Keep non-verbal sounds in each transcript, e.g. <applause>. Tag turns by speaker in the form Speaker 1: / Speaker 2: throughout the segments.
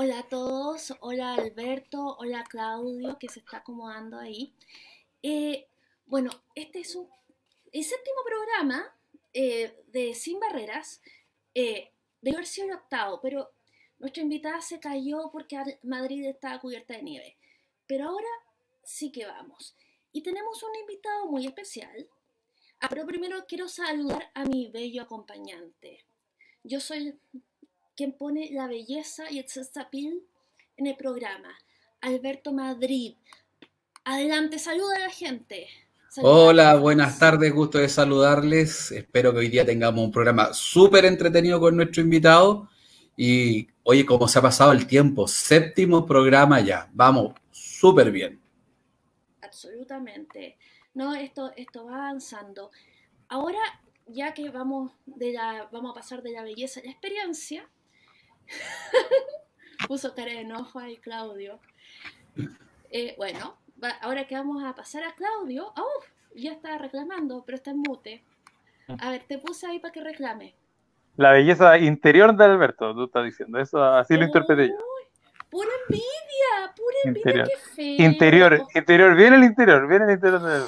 Speaker 1: Hola a todos, hola Alberto, hola Claudio que se está acomodando ahí. Eh, bueno, este es un, el séptimo programa eh, de Sin Barreras. Eh, debe haber sido el octavo, pero nuestra invitada se cayó porque Madrid estaba cubierta de nieve. Pero ahora sí que vamos. Y tenemos un invitado muy especial. Ah, pero primero quiero saludar a mi bello acompañante. Yo soy quien pone la belleza y el sexapil en el programa. Alberto Madrid. Adelante, saluda a la gente.
Speaker 2: Hola, buenas tardes, gusto de saludarles. Espero que hoy día tengamos un programa súper entretenido con nuestro invitado. Y oye, cómo se ha pasado el tiempo, séptimo programa ya, vamos súper bien.
Speaker 1: Absolutamente. No, esto, esto va avanzando. Ahora, ya que vamos, de la, vamos a pasar de la belleza a la experiencia, <laughs> Puso cara de enojo ahí Claudio. Eh, bueno, ahora que vamos a pasar a Claudio. ¡Oh! Ya está reclamando, pero está en mute. A ver, te puse ahí para que reclame.
Speaker 3: La belleza interior de Alberto, tú estás diciendo. Eso así lo interpreté yo.
Speaker 1: Pura envidia, pura envidia,
Speaker 3: interior. Interior, interior, viene el interior, viene el interior de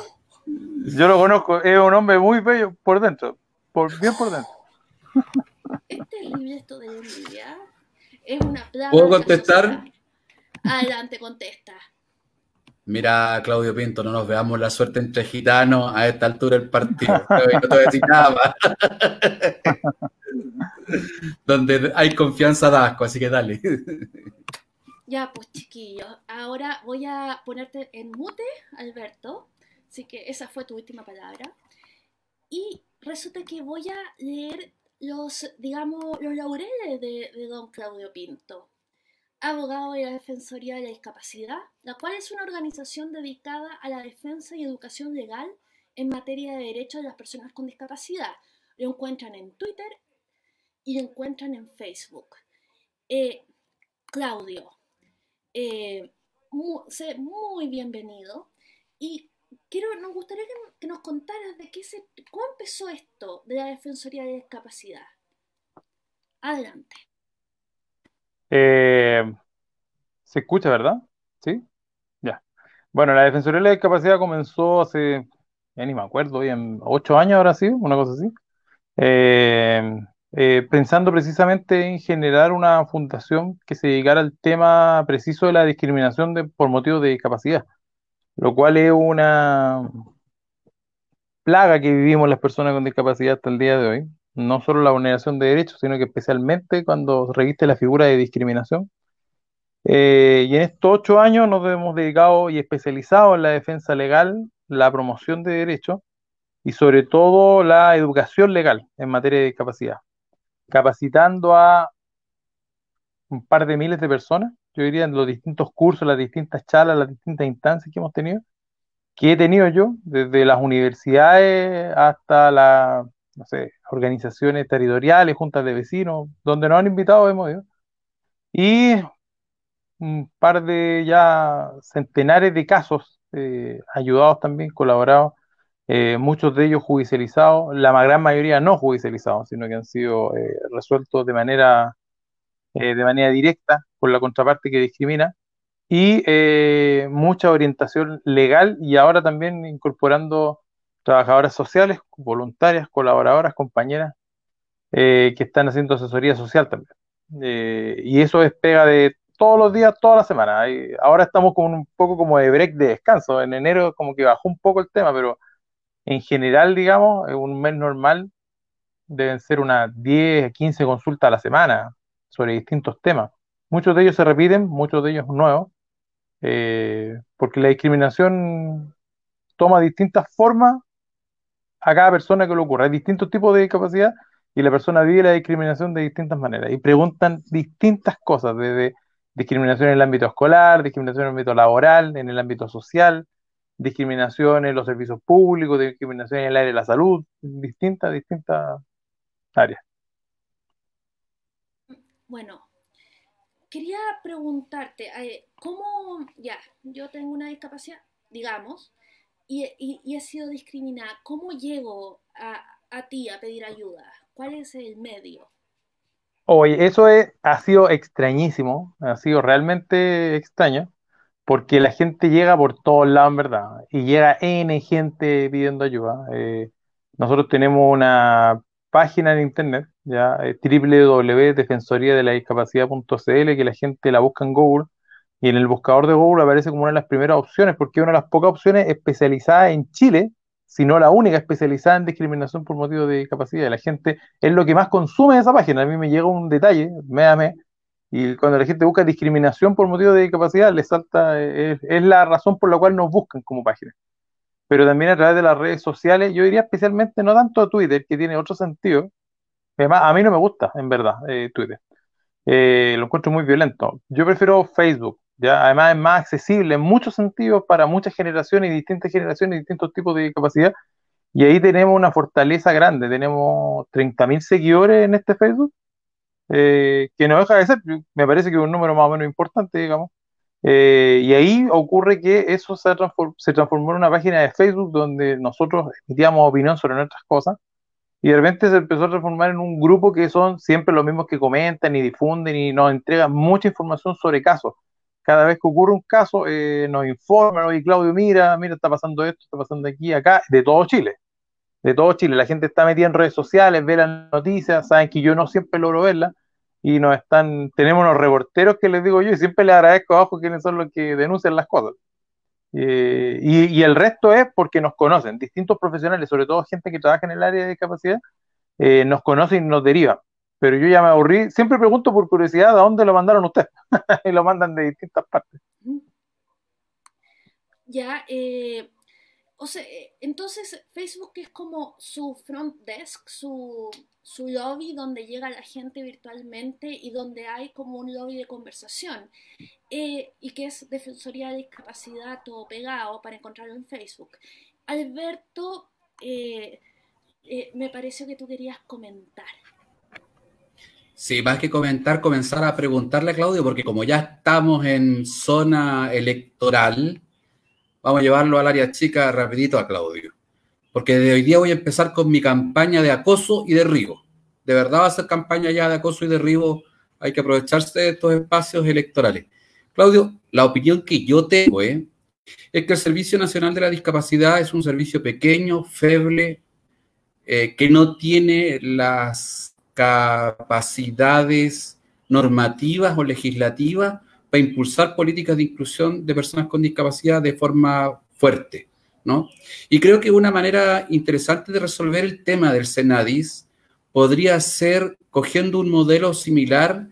Speaker 3: Yo lo conozco, es un hombre muy bello por dentro, por, bien por dentro.
Speaker 1: Es terrible esto de envidia. Es una plaga.
Speaker 2: ¿Puedo contestar?
Speaker 1: Adelante, contesta.
Speaker 2: Mira, Claudio Pinto, no nos veamos la suerte entre gitanos a esta altura del partido. No te voy a decir nada más. <laughs> Donde hay confianza da asco, así que dale.
Speaker 1: Ya, pues chiquillos, ahora voy a ponerte en mute, Alberto. Así que esa fue tu última palabra. Y resulta que voy a leer los, digamos, los laureles de, don Claudio Pinto, abogado de la Defensoría de la Discapacidad, la cual es una organización dedicada a la defensa y educación legal en materia de derechos de las personas con discapacidad. Lo encuentran en Twitter y lo encuentran en Facebook. Eh, Claudio, eh, muy, muy bienvenido y quiero, nos gustaría que, nos contaras de qué se, cómo empezó esto de la Defensoría de Discapacidad. Adelante.
Speaker 3: Eh, se escucha, ¿verdad? Sí. Ya. Bueno, la Defensoría de la Discapacidad comenzó hace, ya ni me acuerdo, en ocho años ahora sí, una cosa así. Eh, eh, pensando precisamente en generar una fundación que se dedicara al tema preciso de la discriminación por motivos de discapacidad lo cual es una plaga que vivimos las personas con discapacidad hasta el día de hoy. No solo la vulneración de derechos, sino que especialmente cuando reviste la figura de discriminación. Eh, y en estos ocho años nos hemos dedicado y especializado en la defensa legal, la promoción de derechos y sobre todo la educación legal en materia de discapacidad, capacitando a un par de miles de personas yo diría, en los distintos cursos, las distintas charlas, las distintas instancias que hemos tenido, que he tenido yo, desde las universidades hasta las, no sé, organizaciones territoriales, juntas de vecinos, donde nos han invitado, hemos ido. Y un par de ya centenares de casos eh, ayudados también, colaborados, eh, muchos de ellos judicializados, la gran mayoría no judicializados, sino que han sido eh, resueltos de manera de manera directa por la contraparte que discrimina y eh, mucha orientación legal y ahora también incorporando trabajadoras sociales, voluntarias, colaboradoras, compañeras eh, que están haciendo asesoría social también. y eso es pega de todos los días, toda la semana. ahora estamos con un poco como de break de descanso. En enero como que bajó un poco el tema, pero en general, digamos, en un mes normal deben ser unas 10, 15 consultas a la semana, sobre distintos temas. Muchos de ellos se repiten, muchos de ellos nuevos, eh, porque la discriminación toma distintas formas a cada persona que lo ocurra. Hay distintos tipos de discapacidad y la persona vive la discriminación de distintas maneras y preguntan distintas cosas, desde discriminación en el ámbito escolar, discriminación en el ámbito laboral, en el ámbito social, discriminación en los servicios públicos, discriminación en el área de la salud, distintas, distintas áreas.
Speaker 1: Bueno, quería preguntarte, eh, ¿cómo, ya, yo tengo una discapacidad, digamos, y, he sido discriminada, ¿cómo llego a, ti a pedir ayuda? ¿Cuál es el medio?
Speaker 3: Oye, eso es, ha sido extrañísimo, ha sido realmente extraño, porque la gente llega por todos lados, en verdad, y llega N gente pidiendo ayuda. Eh, nosotros tenemos una página en internet, ya, eh, www.defensoría-de-la-discapacidad.cl, que la gente la busca en Google, y en el buscador de Google aparece como una de las primeras opciones, porque es una de las pocas opciones especializadas en Chile sino la única especializada en discriminación por motivo de discapacidad. La gente es lo que más consume esa página. A mí me llega un detalle, me y cuando la gente busca discriminación por motivo de discapacidad, le salta, es, la razón por la cual nos buscan como página. Pero también a través de las redes sociales, yo diría especialmente, no tanto Twitter, que tiene otro sentido, además a mí no me gusta, en verdad, eh, Twitter. Eh, lo encuentro muy violento. Yo prefiero Facebook, ¿ya? Además es más accesible en muchos sentidos para muchas generaciones y distintas generaciones distintos tipos de discapacidad. Y ahí tenemos una fortaleza grande, tenemos 30.000 seguidores en este Facebook, eh, que no deja de ser, me parece que es un número más o menos importante, digamos. Eh, y ahí ocurre que eso se, transformó en una página de Facebook donde nosotros emitíamos opinión sobre nuestras cosas y de repente se empezó a transformar en un grupo que son siempre los mismos que comentan y difunden y nos entregan mucha información sobre casos cada vez que ocurre un caso, eh, nos informan, oye Claudio, mira, mira, está pasando esto, está pasando aquí, acá, de todo Chile, de todo Chile. La gente está metida en redes sociales, ve las noticias, saben que yo no siempre logro verlas, y nos están, tenemos unos reporteros que les digo yo, y siempre les agradezco abajo quiénes son los que denuncian las cosas. Eh, y, el resto es porque nos conocen, distintos profesionales, sobre todo gente que trabaja en el área de discapacidad, eh, nos conocen y nos derivan pero yo ya me aburrí. Siempre pregunto por curiosidad a dónde lo mandaron ustedes. <laughs> y lo mandan de distintas partes.
Speaker 1: Ya, eh, o sea, eh, entonces Facebook es como su front desk, su, su lobby donde llega la gente virtualmente y donde hay como un lobby de conversación. Eh, y que es Defensoría de Discapacidad todo pegado para encontrarlo en Facebook. Alberto, me pareció que tú querías comentar.
Speaker 2: Sí, más que comentar, comenzar a preguntarle a Claudio, porque como ya estamos en zona electoral, vamos a llevarlo al área chica rapidito a Claudio. Porque de hoy día voy a empezar con mi campaña de acoso y derribo. De verdad va a ser campaña ya de acoso y derribo. Hay que aprovecharse de estos espacios electorales. Claudio, la opinión que yo tengo ¿eh? es que el Servicio Nacional de la Discapacidad es un servicio pequeño, feble, eh, que no tiene las capacidades normativas o legislativas para impulsar políticas de inclusión de personas con discapacidad de forma fuerte, ¿no? Y creo que una manera interesante de resolver el tema del Senadis podría ser cogiendo un modelo similar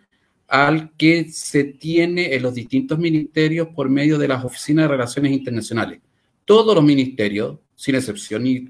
Speaker 2: al que se tiene en los distintos ministerios por medio de las oficinas de relaciones internacionales. Todos los ministerios, sin excepción y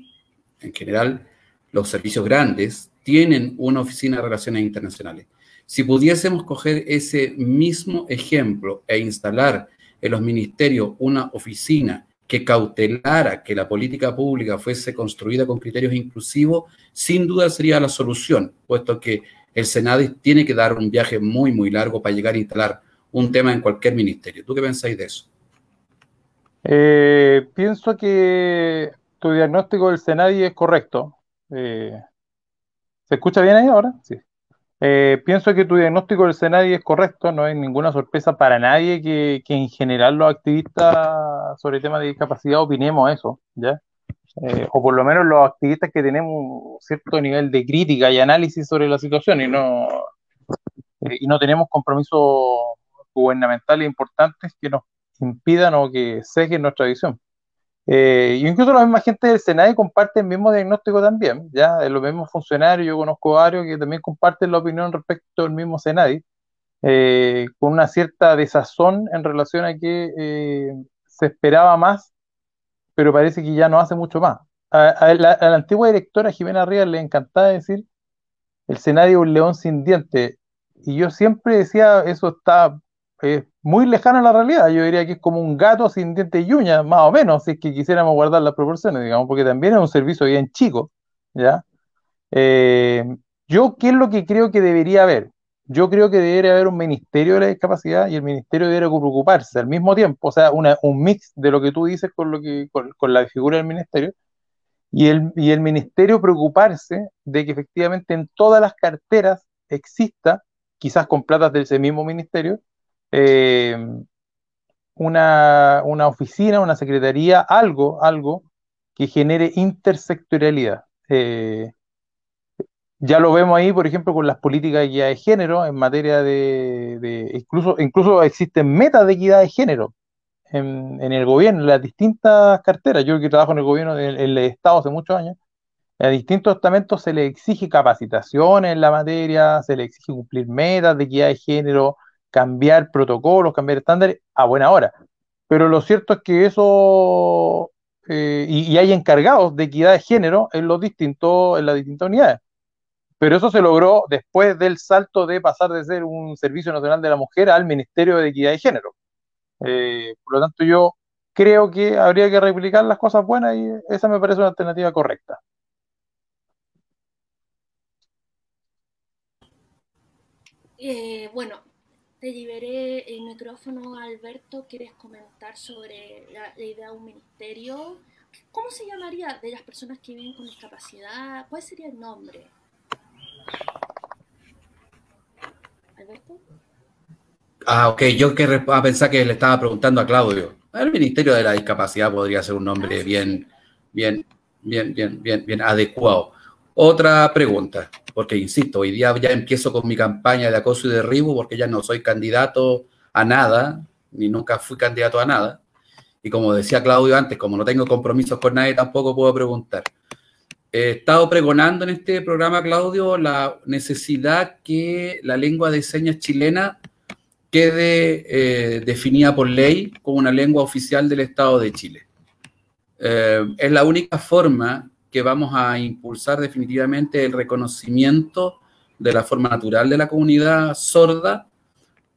Speaker 2: en general los servicios grandes, tienen una oficina de relaciones internacionales. Si pudiésemos coger ese mismo ejemplo e instalar en los ministerios una oficina que cautelara que la política pública fuese construida con criterios inclusivos, sin duda sería la solución, puesto que el Senado tiene que dar un viaje muy, muy largo para llegar a instalar un tema en cualquier ministerio. ¿Tú qué pensáis de eso?
Speaker 3: Eh, pienso que tu diagnóstico del Senadi es correcto. Eh, ¿Se escucha bien ahí ahora? Sí. Eh, pienso que tu diagnóstico del Senadi es correcto, no hay ninguna sorpresa para nadie que, en general los activistas sobre temas de discapacidad opinemos eso, ¿ya? Eh, o por lo menos los activistas que tenemos cierto nivel de crítica y análisis sobre la situación y no, eh, y no tenemos compromisos gubernamentales importantes que nos impidan o que sesguen nuestra visión. Eh, incluso la misma gente del Senado comparte el mismo diagnóstico también, ya, los mismos funcionarios, yo conozco varios que también comparten la opinión respecto al mismo Senado, eh, con una cierta desazón en relación a que eh, se esperaba más, pero parece que ya no hace mucho más. A, la, antigua directora Jimena Ríos le encantaba decir, el Senado es un león sin dientes, y yo siempre decía, eso está muy lejano a la realidad. Yo diría que es como un gato sin dientes y uñas, más o menos, si es que quisiéramos guardar las proporciones, digamos, porque también es un servicio bien chico, ¿ya? Eh, yo, ¿qué es lo que creo que debería haber? Yo creo que debería haber un ministerio de la discapacidad y el ministerio debería preocuparse al mismo tiempo, o sea, un mix de lo que tú dices con, lo que, con, la figura del ministerio, y el, y el ministerio preocuparse de que efectivamente en todas las carteras exista quizás con platas de ese mismo ministerio, eh, una, una, oficina, una secretaría, algo, algo que genere intersectorialidad. Eh, ya lo vemos ahí, por ejemplo, con las políticas de equidad de género en materia de, incluso, incluso existen metas de equidad de género en, el gobierno, en las distintas carteras. Yo que trabajo en el gobierno, en, el Estado hace muchos años, a distintos estamentos se le exige capacitación en la materia, se le exige cumplir metas de equidad de género, cambiar protocolos, cambiar estándares a buena hora. Pero lo cierto es que eso, eh, y, hay encargados de equidad de género en, los distintos, en las distintas unidades. Pero eso se logró después del salto de pasar de ser un Servicio Nacional de la Mujer al Ministerio de Equidad de Género. Eh, por lo tanto, yo creo que habría que replicar las cosas buenas y esa me parece una alternativa correcta.
Speaker 1: Eh, bueno, te liberé el micrófono, Alberto. ¿Quieres comentar sobre la, idea de un ministerio? ¿Cómo se llamaría de las personas que viven con discapacidad? ¿Cuál sería el nombre?
Speaker 2: Alberto. Ah, ok, yo que a pensar que le estaba preguntando a Claudio. El Ministerio de la Discapacidad podría ser un nombre ah, bien, bien, bien, bien, bien, bien adecuado. Otra pregunta, porque insisto, hoy día ya empiezo con mi campaña de acoso y derribo porque ya no soy candidato a nada, ni nunca fui candidato a nada. Y como decía Claudio antes, como no tengo compromisos con nadie, tampoco puedo preguntar. He estado pregonando en este programa, Claudio, la necesidad que la lengua de señas chilena quede eh, definida por ley como una lengua oficial del Estado de Chile. Eh, es la única forma que vamos a impulsar definitivamente el reconocimiento de la forma natural de la comunidad sorda,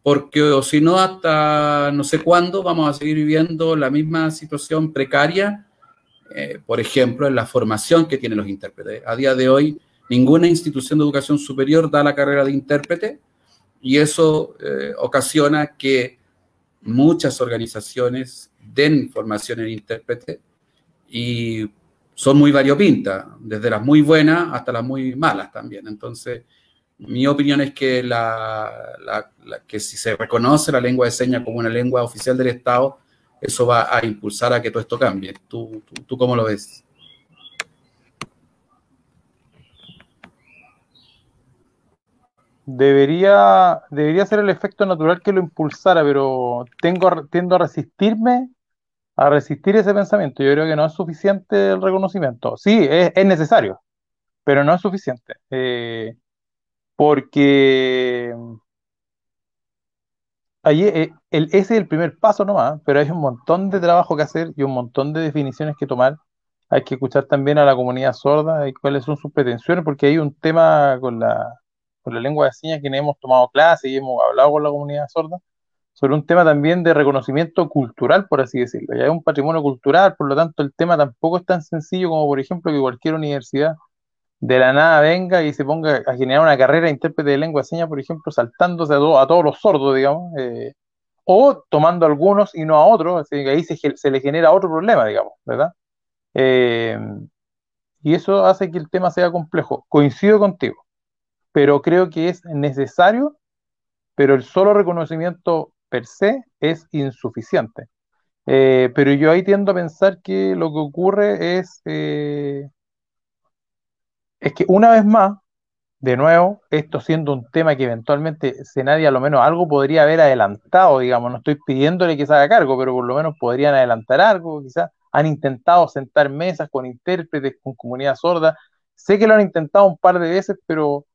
Speaker 2: porque o si no, hasta no sé cuándo vamos a seguir viviendo la misma situación precaria, eh, por ejemplo, en la formación que tienen los intérpretes. A día de hoy, ninguna institución de educación superior da la carrera de intérprete y eso eh, ocasiona que muchas organizaciones den formación en intérprete y son muy variopintas, desde las muy buenas hasta las muy malas también. Entonces, mi opinión es que, la, que si se reconoce la lengua de señas como una lengua oficial del Estado, eso va a impulsar a que todo esto cambie. ¿Tú, tú, cómo lo ves?
Speaker 3: Debería, debería ser el efecto natural que lo impulsara, pero tengo, tiendo a resistirme a resistir ese pensamiento. Yo creo que no es suficiente el reconocimiento. Sí, es, necesario, pero no es suficiente. Eh, porque allí, eh, el, ese es el primer paso nomás, pero hay un montón de trabajo que hacer y un montón de definiciones que tomar. Hay que escuchar también a la comunidad sorda y cuáles son sus pretensiones, porque hay un tema con la, con la lengua de señas que hemos tomado clases y hemos hablado con la comunidad sorda sobre un tema también de reconocimiento cultural, por así decirlo. Ya es un patrimonio cultural, por lo tanto el tema tampoco es tan sencillo como, por ejemplo, que cualquier universidad de la nada venga y se ponga a generar una carrera de intérprete de lengua de señas, por ejemplo, saltándose a, todos los sordos, digamos, eh, o tomando algunos y no a otros, así que ahí se, le genera otro problema, digamos, ¿verdad? Eh, y eso hace que el tema sea complejo. Coincido contigo, pero creo que es necesario, pero el solo reconocimiento per se es insuficiente. Eh, pero yo ahí tiendo a pensar que lo que ocurre es, eh, es que una vez más, de nuevo, esto siendo un tema que eventualmente nadie a lo menos algo podría haber adelantado, digamos, no estoy pidiéndole que se haga cargo, pero por lo menos podrían adelantar algo, quizás han intentado sentar mesas con intérpretes, con comunidad sorda, sé que lo han intentado un par de veces, pero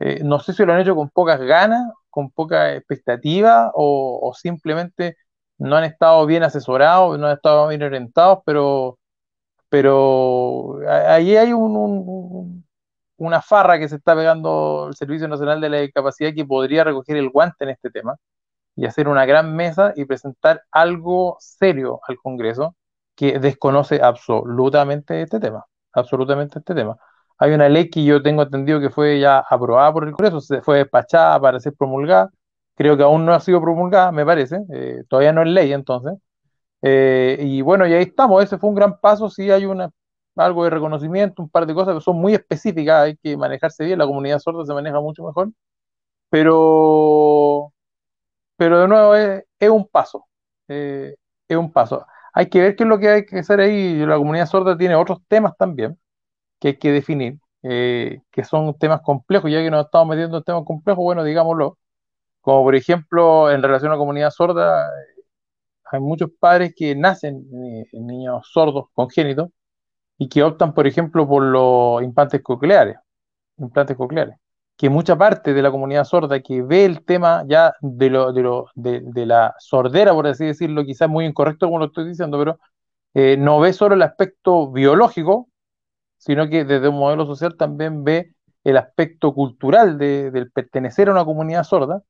Speaker 3: eh, no sé si lo han hecho con pocas ganas con poca expectativa o, simplemente no han estado bien asesorados, no han estado bien orientados, pero, pero ahí hay un, una farra que se está pegando el Servicio Nacional de la Discapacidad que podría recoger el guante en este tema y hacer una gran mesa y presentar algo serio al Congreso que desconoce absolutamente este tema, absolutamente este tema. Hay una ley que yo tengo entendido que fue ya aprobada por el Congreso, se fue despachada para ser promulgada. Creo que aún no ha sido promulgada, me parece. Eh, todavía no es ley, entonces. Eh, y bueno, y ahí estamos. Ese fue un gran paso. Sí hay una, algo de reconocimiento, un par de cosas que son muy específicas. Hay que manejarse bien. La comunidad sorda se maneja mucho mejor. Pero, pero de nuevo es, un paso, eh, es un paso. Hay que ver qué es lo que hay que hacer ahí. La comunidad sorda tiene otros temas también que hay que definir, eh, que son temas complejos, ya que nos estamos metiendo en temas complejos, bueno, digámoslo, como por ejemplo en relación a la comunidad sorda, hay muchos padres que nacen eh, niños sordos congénitos y que optan, por ejemplo, por los implantes cocleares, implantes cocleares, que mucha parte de la comunidad sorda que ve el tema ya de, lo, de, lo, de, la sordera, por así decirlo, quizás muy incorrecto como lo estoy diciendo, pero eh, no ve solo el aspecto biológico, sino que desde un modelo social también ve el aspecto cultural del pertenecer a una comunidad sorda.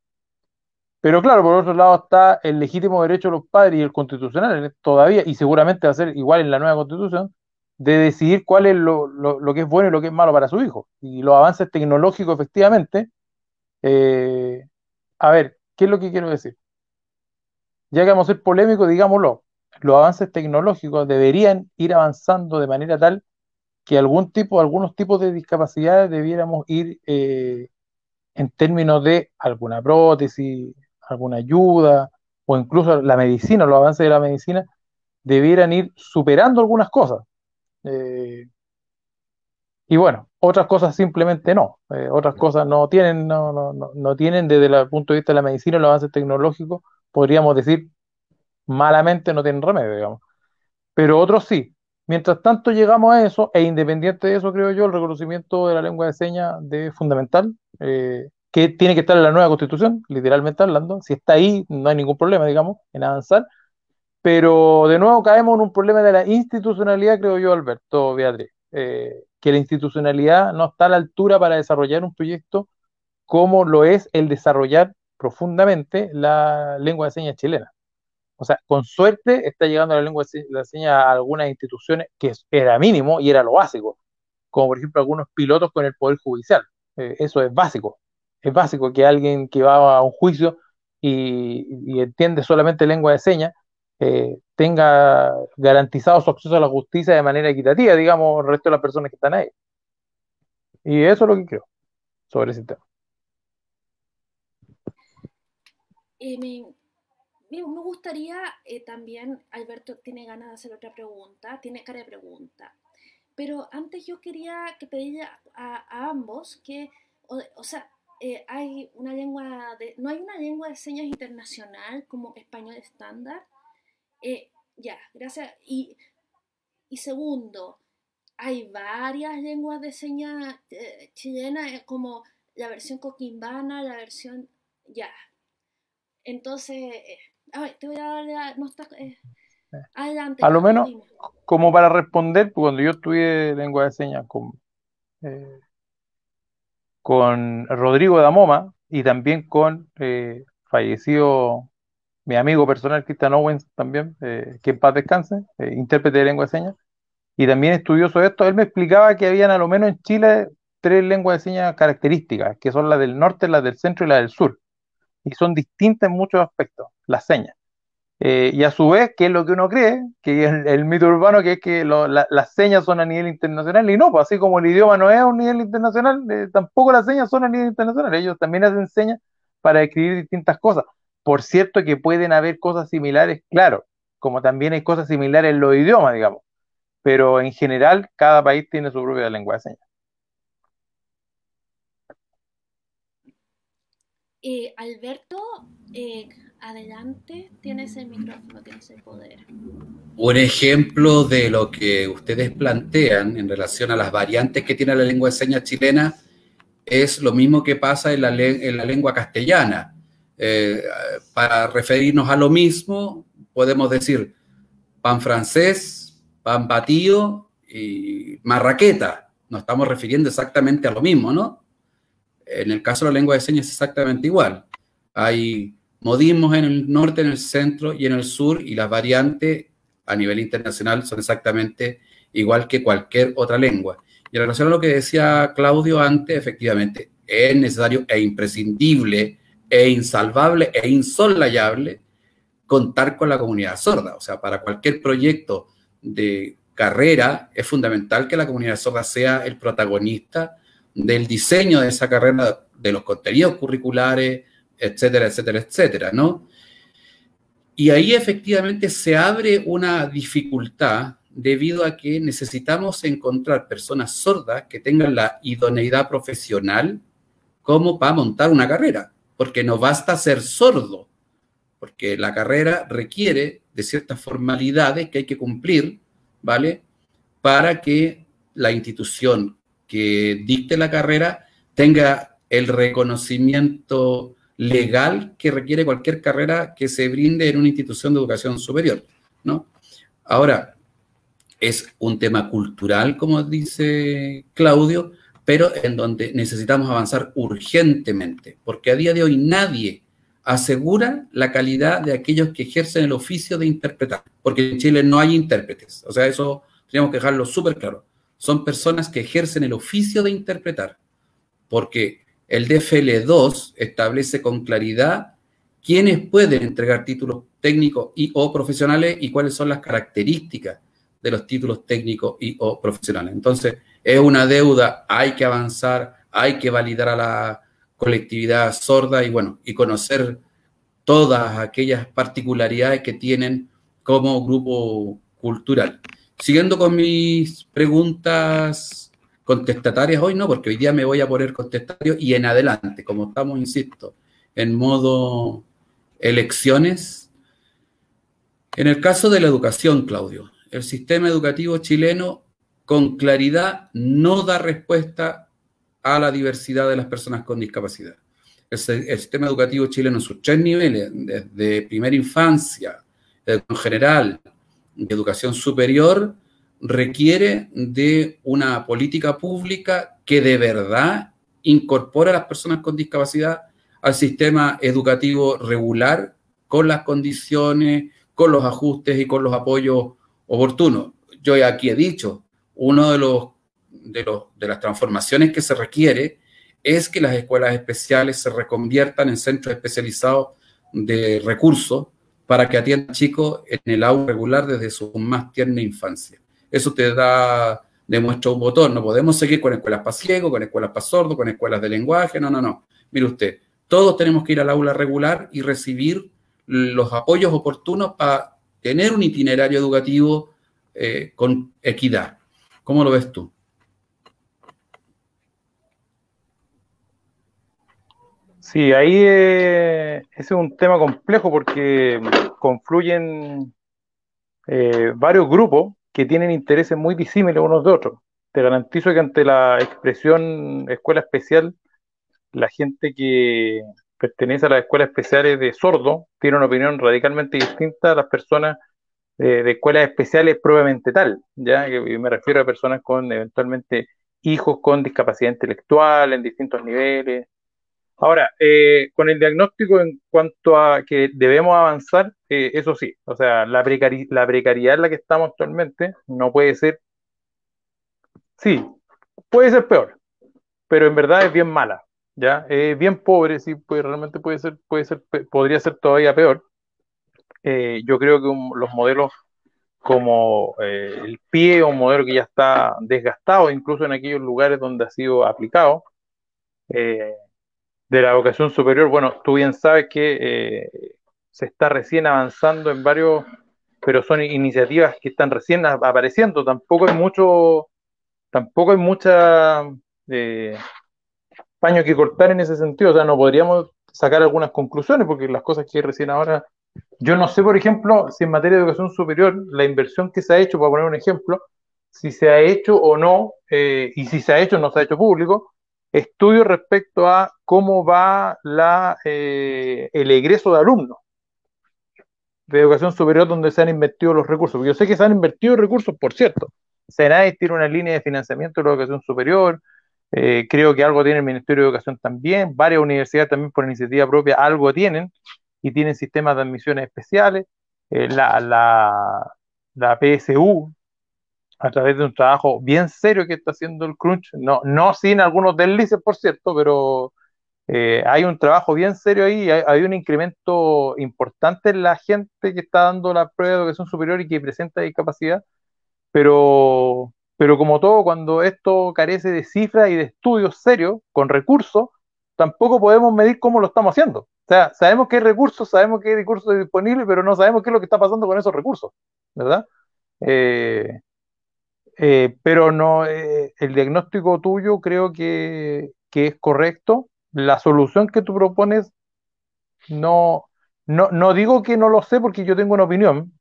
Speaker 3: Pero claro, por otro lado está el legítimo derecho de los padres y el constitucional todavía, y seguramente va a ser igual en la nueva constitución, de decidir cuál es lo, que es bueno y lo que es malo para su hijo. Y los avances tecnológicos, efectivamente, eh, a ver, ¿qué es lo que quiero decir? Ya que vamos a ser polémicos, digámoslo, los avances tecnológicos deberían ir avanzando de manera tal que algún tipo, algunos tipos de discapacidades debiéramos ir eh, en términos de alguna prótesis, alguna ayuda, o incluso la medicina, los avances de la medicina, debieran ir superando algunas cosas. Eh, y bueno, otras cosas simplemente no. Eh, otras cosas no tienen, no, no, no, tienen desde el punto de vista de la medicina, los avances tecnológicos, podríamos decir malamente no tienen remedio, digamos. Pero otros sí. Mientras tanto llegamos a eso, e independiente de eso, creo yo, el reconocimiento de la lengua de señas de fundamental, eh, que tiene que estar en la nueva constitución, literalmente hablando. Si está ahí, no hay ningún problema, digamos, en avanzar. Pero de nuevo caemos en un problema de la institucionalidad, creo yo, Alberto Beatriz, eh, que la institucionalidad no está a la altura para desarrollar un proyecto como lo es el desarrollar profundamente la lengua de señas chilena. O sea, con suerte está llegando la lengua de la señas a algunas instituciones que era mínimo y era lo básico, como por ejemplo algunos pilotos con el Poder Judicial. Eh, eso es básico. Es básico que alguien que va a un juicio y, entiende solamente lengua de señas eh, tenga garantizado su acceso a la justicia de manera equitativa, digamos, el resto de las personas que están ahí. Y eso es lo que creo sobre ese tema.
Speaker 1: Eh, gustaría eh, también, Alberto tiene ganas de hacer otra pregunta, tiene cara de pregunta, pero antes yo quería que pedirle a, ambos que, o, sea, hay una lengua de, no hay una lengua de señas internacional como español estándar. Eh, ya, gracias. Y, segundo, hay varias lenguas de señas eh, chilenas, eh, como la versión coquimbana, la versión. Ya. Entonces, te voy a dar. No está,
Speaker 3: adelante. A lo menos, como para responder, pues, cuando yo estudié lengua de señas con, con Rodrigo Damoma y también con fallecido mi amigo personal Christian Owens también, eh, que en paz descanse, eh, intérprete de lengua de señas, y también estudioso de esto, él me explicaba que habían a lo menos en Chile tres lenguas de señas características, que son las del norte, las del centro y las del sur, y son distintas en muchos aspectos, las señas. Eh, y a su vez, ¿qué es lo que uno cree? Que el, mito urbano, que es que las señas son a nivel internacional, y no, pues así como el idioma no es a un nivel internacional, tampoco las señas son a nivel internacional, ellos también hacen señas para escribir distintas cosas. Por cierto que pueden haber cosas similares, claro, como también hay cosas similares en los idiomas, digamos, pero en general cada país tiene su propia lengua de señas.
Speaker 1: Eh, Alberto, eh, adelante, tienes el micrófono, tienes el poder.
Speaker 2: Un ejemplo de lo que ustedes plantean en relación a las variantes que tiene la lengua de señas chilena es lo mismo que pasa en la, en la lengua castellana. Eh, para referirnos a lo mismo, podemos decir pan francés, pan batido y marraqueta. Nos estamos refiriendo exactamente a lo mismo, ¿no? En el caso de la lengua de señas es exactamente igual. Hay modismos en el norte, en el centro y en el sur y las variantes a nivel internacional son exactamente igual que cualquier otra lengua. Y en relación a lo que decía Claudio antes, efectivamente, es necesario e imprescindible e insalvable e insolayable contar con la comunidad sorda. O sea, para cualquier proyecto de carrera es fundamental que la comunidad sorda sea el protagonista del diseño de esa carrera de los contenidos curriculares, etcétera, etcétera, etcétera, ¿no? Y ahí efectivamente se abre una dificultad debido a que necesitamos encontrar personas sordas que tengan la idoneidad profesional como para montar una carrera, porque no basta ser sordo, porque la carrera requiere de ciertas formalidades que hay que cumplir, ¿vale? Para que la institución que dicte la carrera tenga el reconocimiento legal que requiere cualquier carrera que se brinde en una institución de educación superior, ¿no? Ahora, es un tema cultural, como dice Claudio, pero en donde necesitamos avanzar urgentemente, porque a día de hoy nadie asegura la calidad de aquellos que ejercen el oficio de interpretar, porque en Chile no hay intérpretes, o sea, eso tenemos que dejarlo súper claro. Son personas que ejercen el oficio de interpretar, porque el DFL2 establece con claridad quiénes pueden entregar títulos técnicos y o profesionales y cuáles son las características de los títulos técnicos y o profesionales. Entonces, es una deuda, hay que avanzar, hay que validar a la colectividad sorda y bueno, y conocer todas aquellas particularidades que tienen como grupo cultural. Siguiendo con mis preguntas contestatarias hoy, no, porque hoy día me voy a poner contestatario y en adelante, como estamos, insisto, en modo elecciones. En el caso de la educación, Claudio, el sistema educativo chileno con claridad no da respuesta a la diversidad de las personas con discapacidad. El, sistema educativo chileno en sus tres niveles, desde primera infancia, educación general, de educación superior, requiere de una política pública que de verdad incorpore a las personas con discapacidad al sistema educativo regular con las condiciones, con los ajustes y con los apoyos oportunos. Yo aquí he dicho, uno de los de, los, de las transformaciones que se requiere es que las escuelas especiales se reconviertan en centros especializados de recursos para que atiendan chicos en el aula regular desde su más tierna infancia. Eso te da, demuestra un botón. No podemos seguir con escuelas para ciegos, con escuelas para sordos, con escuelas de lenguaje. No, no, no. Mire usted, todos tenemos que ir al aula regular y recibir los apoyos oportunos para tener un itinerario educativo eh, con equidad. ¿Cómo lo ves tú?
Speaker 3: Sí, ahí eh, ese es un tema complejo porque confluyen eh, varios grupos que tienen intereses muy disímiles unos de otros. Te garantizo que ante la expresión escuela especial, la gente que pertenece a las escuelas especiales de sordo tiene una opinión radicalmente distinta a las personas de escuelas especiales propiamente tal, ¿ya? me refiero a personas con eventualmente hijos con discapacidad intelectual en distintos niveles. Ahora, eh, con el diagnóstico en cuanto a que debemos avanzar, eh, eso sí, o sea, la, precariedad en la que estamos actualmente no puede ser, sí, puede ser peor, pero en verdad es bien mala, ¿ya? Es bien pobre, sí, pues realmente puede ser, puede ser, podría ser todavía peor. Eh, yo creo que los modelos como el pie, un modelo que ya está desgastado, incluso en aquellos lugares donde ha sido aplicado, de la educación superior, bueno, tú bien sabes que eh, se está recién avanzando en varios, pero son iniciativas que están recién apareciendo, tampoco hay mucho, tampoco hay mucha eh, paño que cortar en ese sentido, o sea, no podríamos sacar algunas conclusiones porque las cosas que recién ahora, yo no sé, por ejemplo, si en materia de educación superior, la inversión que se ha hecho, para poner un ejemplo, si se ha hecho o no, eh, y si se ha hecho o no se ha hecho público, estudios respecto a cómo va eh, el egreso de alumnos de educación superior donde se han invertido los recursos. Yo sé que se han invertido recursos, por cierto. SENAE tiene una línea de financiamiento de la educación superior, eh, creo que algo tiene el Ministerio de Educación también, varias universidades también por iniciativa propia algo tienen y tienen sistemas de admisiones especiales. Eh, la, la PSU, a través de un trabajo bien serio que está haciendo el Crunch, no, no sin algunos deslices, por cierto, pero eh, hay un trabajo bien serio ahí, hay, un incremento importante en la gente que está dando la prueba de educación superior y que presenta discapacidad, pero, pero como todo, cuando esto carece de cifras y de estudios serios, con recursos, tampoco podemos medir cómo lo estamos haciendo. O sea, sabemos que hay recursos, sabemos que hay recursos disponibles, pero no sabemos qué es lo que está pasando con esos recursos, ¿verdad? Eh, eh, pero no, eh, el diagnóstico tuyo creo que, que, es correcto. La solución que tú propones, no, no, no digo que no lo sé porque yo tengo una opinión.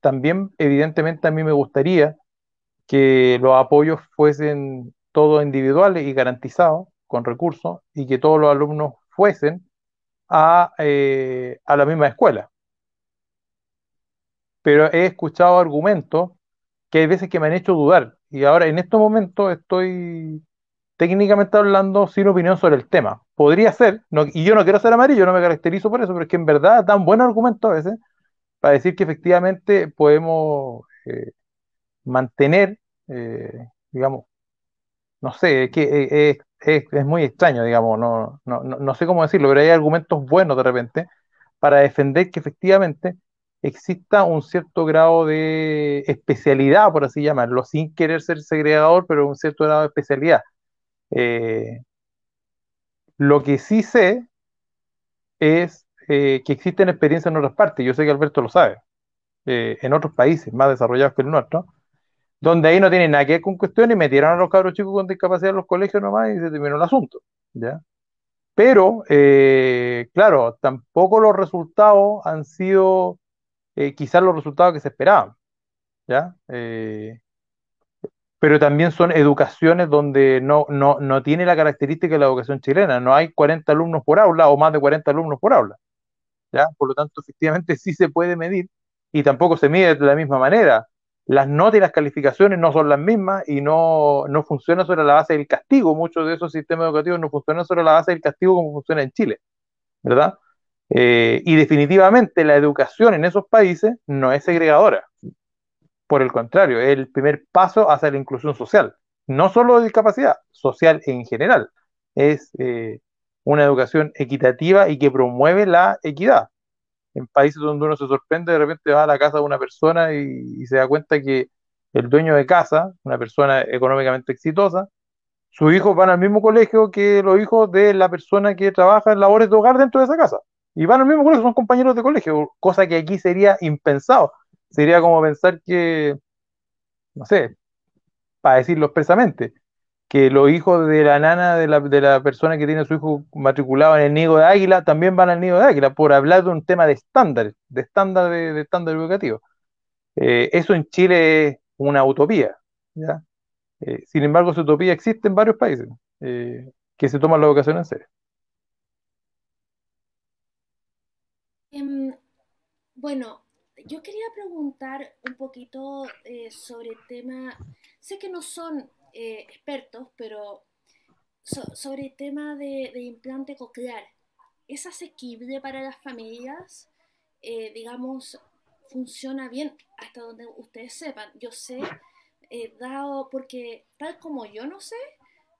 Speaker 3: también, evidentemente, a mí me gustaría que los apoyos fuesen todos individuales y garantizados con recursos y que todos los alumnos fuesen a, eh, a la misma escuela. Pero he escuchado argumentos que hay veces que me han hecho dudar y ahora en estos momentos estoy técnicamente hablando sin opinión sobre el tema. Podría ser, y yo no quiero ser amarillo, no me caracterizo por eso, pero es que en verdad dan buenos argumentos a veces para decir que efectivamente podemos eh, mantener, eh, digamos, no sé, que es, es, muy extraño, digamos, no, no, no, sé cómo decirlo, pero hay argumentos buenos de repente para defender que efectivamente exista un cierto grado de especialidad, por así llamarlo, sin querer ser segregador, pero un cierto grado de especialidad. Eh, lo que sí sé es eh, que existen experiencias en otras partes, yo sé que Alberto lo sabe, eh, en otros países más desarrollados que el nuestro, donde ahí no tienen nada que ver con cuestiones metieron a los cabros chicos con discapacidad en los colegios nomás y se terminó el asunto, ¿ya? Pero, claro, tampoco los resultados han sido eh, quizás los resultados que se esperaban, ¿ya? Eh, pero también son educaciones donde no, no, no tiene la característica de la educación chilena, no hay 40 alumnos por aula o más de 40 alumnos por aula, ¿ya? Por lo tanto, efectivamente sí se puede medir y tampoco se mide de la misma manera las notas y las calificaciones no son las mismas y no, no funcionan sobre la base del castigo. Muchos de esos sistemas educativos no funcionan sobre la base del castigo como funciona en Chile, ¿verdad? Eh, y definitivamente la educación en esos países no es segregadora. Por el contrario, es el primer paso hacia la inclusión social. No solo de discapacidad, social en general. Es eh, una educación equitativa y que promueve la equidad en países donde uno se sorprende, de repente va a la casa de una persona y, se da cuenta que el dueño de casa, una persona económicamente exitosa, sus hijos van al mismo colegio que los hijos de la persona que trabaja en labores de hogar dentro de esa casa. Y van al mismo colegio, son compañeros de colegio, cosa que aquí sería impensado. Sería como pensar que, no sé, para decirlo expresamente, que los hijos de la nana de la, de la persona que tiene su hijo matriculado en el nido de águila también van al nido de águila, por hablar de un tema de estándar, de estándar de, estándar educativo. Eh, eso en Chile es una utopía. ¿ya? Eh, sin embargo, esa utopía existe en varios países eh, que se toman la educación en serio.
Speaker 1: Em, bueno, yo quería preguntar un poquito sobre el tema, sé que no son eh, expertos, pero sobre el tema de, implante coclear, ¿es asequible para las familias? Eh, digamos, funciona bien hasta donde ustedes sepan. Yo sé, eh, dado, porque tal como yo no sé,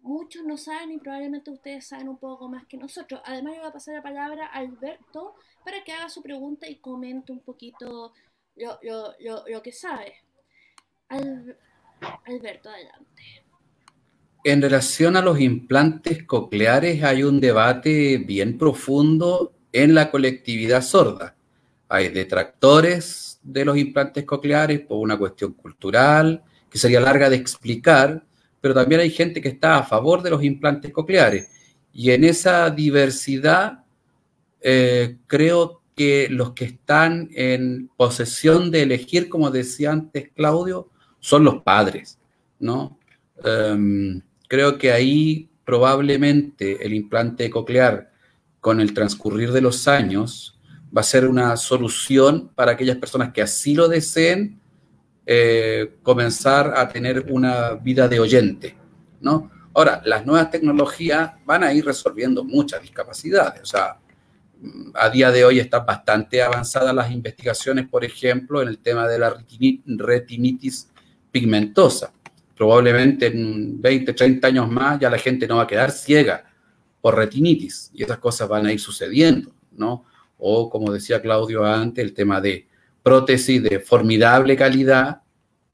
Speaker 1: muchos no saben y probablemente ustedes saben un poco más que nosotros. Además, yo voy a pasar la palabra a Alberto para que haga su pregunta y comente un poquito lo, que sabe. Alberto, adelante.
Speaker 2: En relación a los implantes cocleares hay un debate bien profundo en la colectividad sorda. Hay detractores de los implantes cocleares por una cuestión cultural, que sería larga de explicar, pero también hay gente que está a favor de los implantes cocleares. Y en esa diversidad, eh, creo que los que están en posesión de elegir, como decía antes Claudio, son los padres, ¿no? Em, Creo que ahí probablemente el implante coclear con el transcurrir de los años va a ser una solución para aquellas personas que así lo deseen eh, comenzar a tener una vida de oyente, ¿no? Ahora, las nuevas tecnologías van a ir resolviendo muchas discapacidades, o sea, a día de hoy están bastante avanzadas las investigaciones, por ejemplo, en el tema de la retinitis pigmentosa probablemente en 20, 30 años más ya la gente no va a quedar ciega por retinitis y esas cosas van a ir sucediendo, ¿no? O como decía Claudio antes, el tema de prótesis de formidable calidad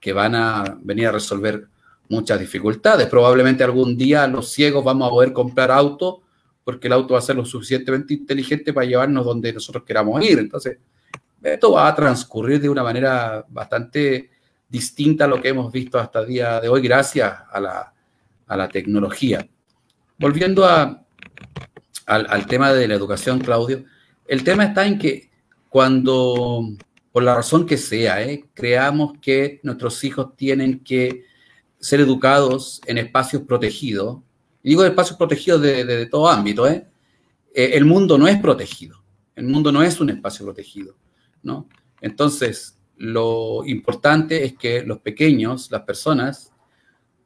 Speaker 2: que van a venir a resolver muchas dificultades. Probablemente algún día los ciegos vamos a poder comprar autos porque el auto va a ser lo suficientemente inteligente para llevarnos donde nosotros queramos ir. Entonces, esto va a transcurrir de una manera bastante distinta a lo que hemos visto hasta el día de hoy, gracias a la, a la tecnología. Volviendo a, al, tema de la educación, Claudio, el tema está en que cuando, por la razón que sea, ¿eh? creamos que nuestros hijos tienen que ser educados en espacios protegidos, y digo espacios protegidos de, todo ámbito, ¿eh? ¿eh? el mundo no es protegido, el mundo no es un espacio protegido, ¿no? Entonces, lo importante es que los pequeños, las personas,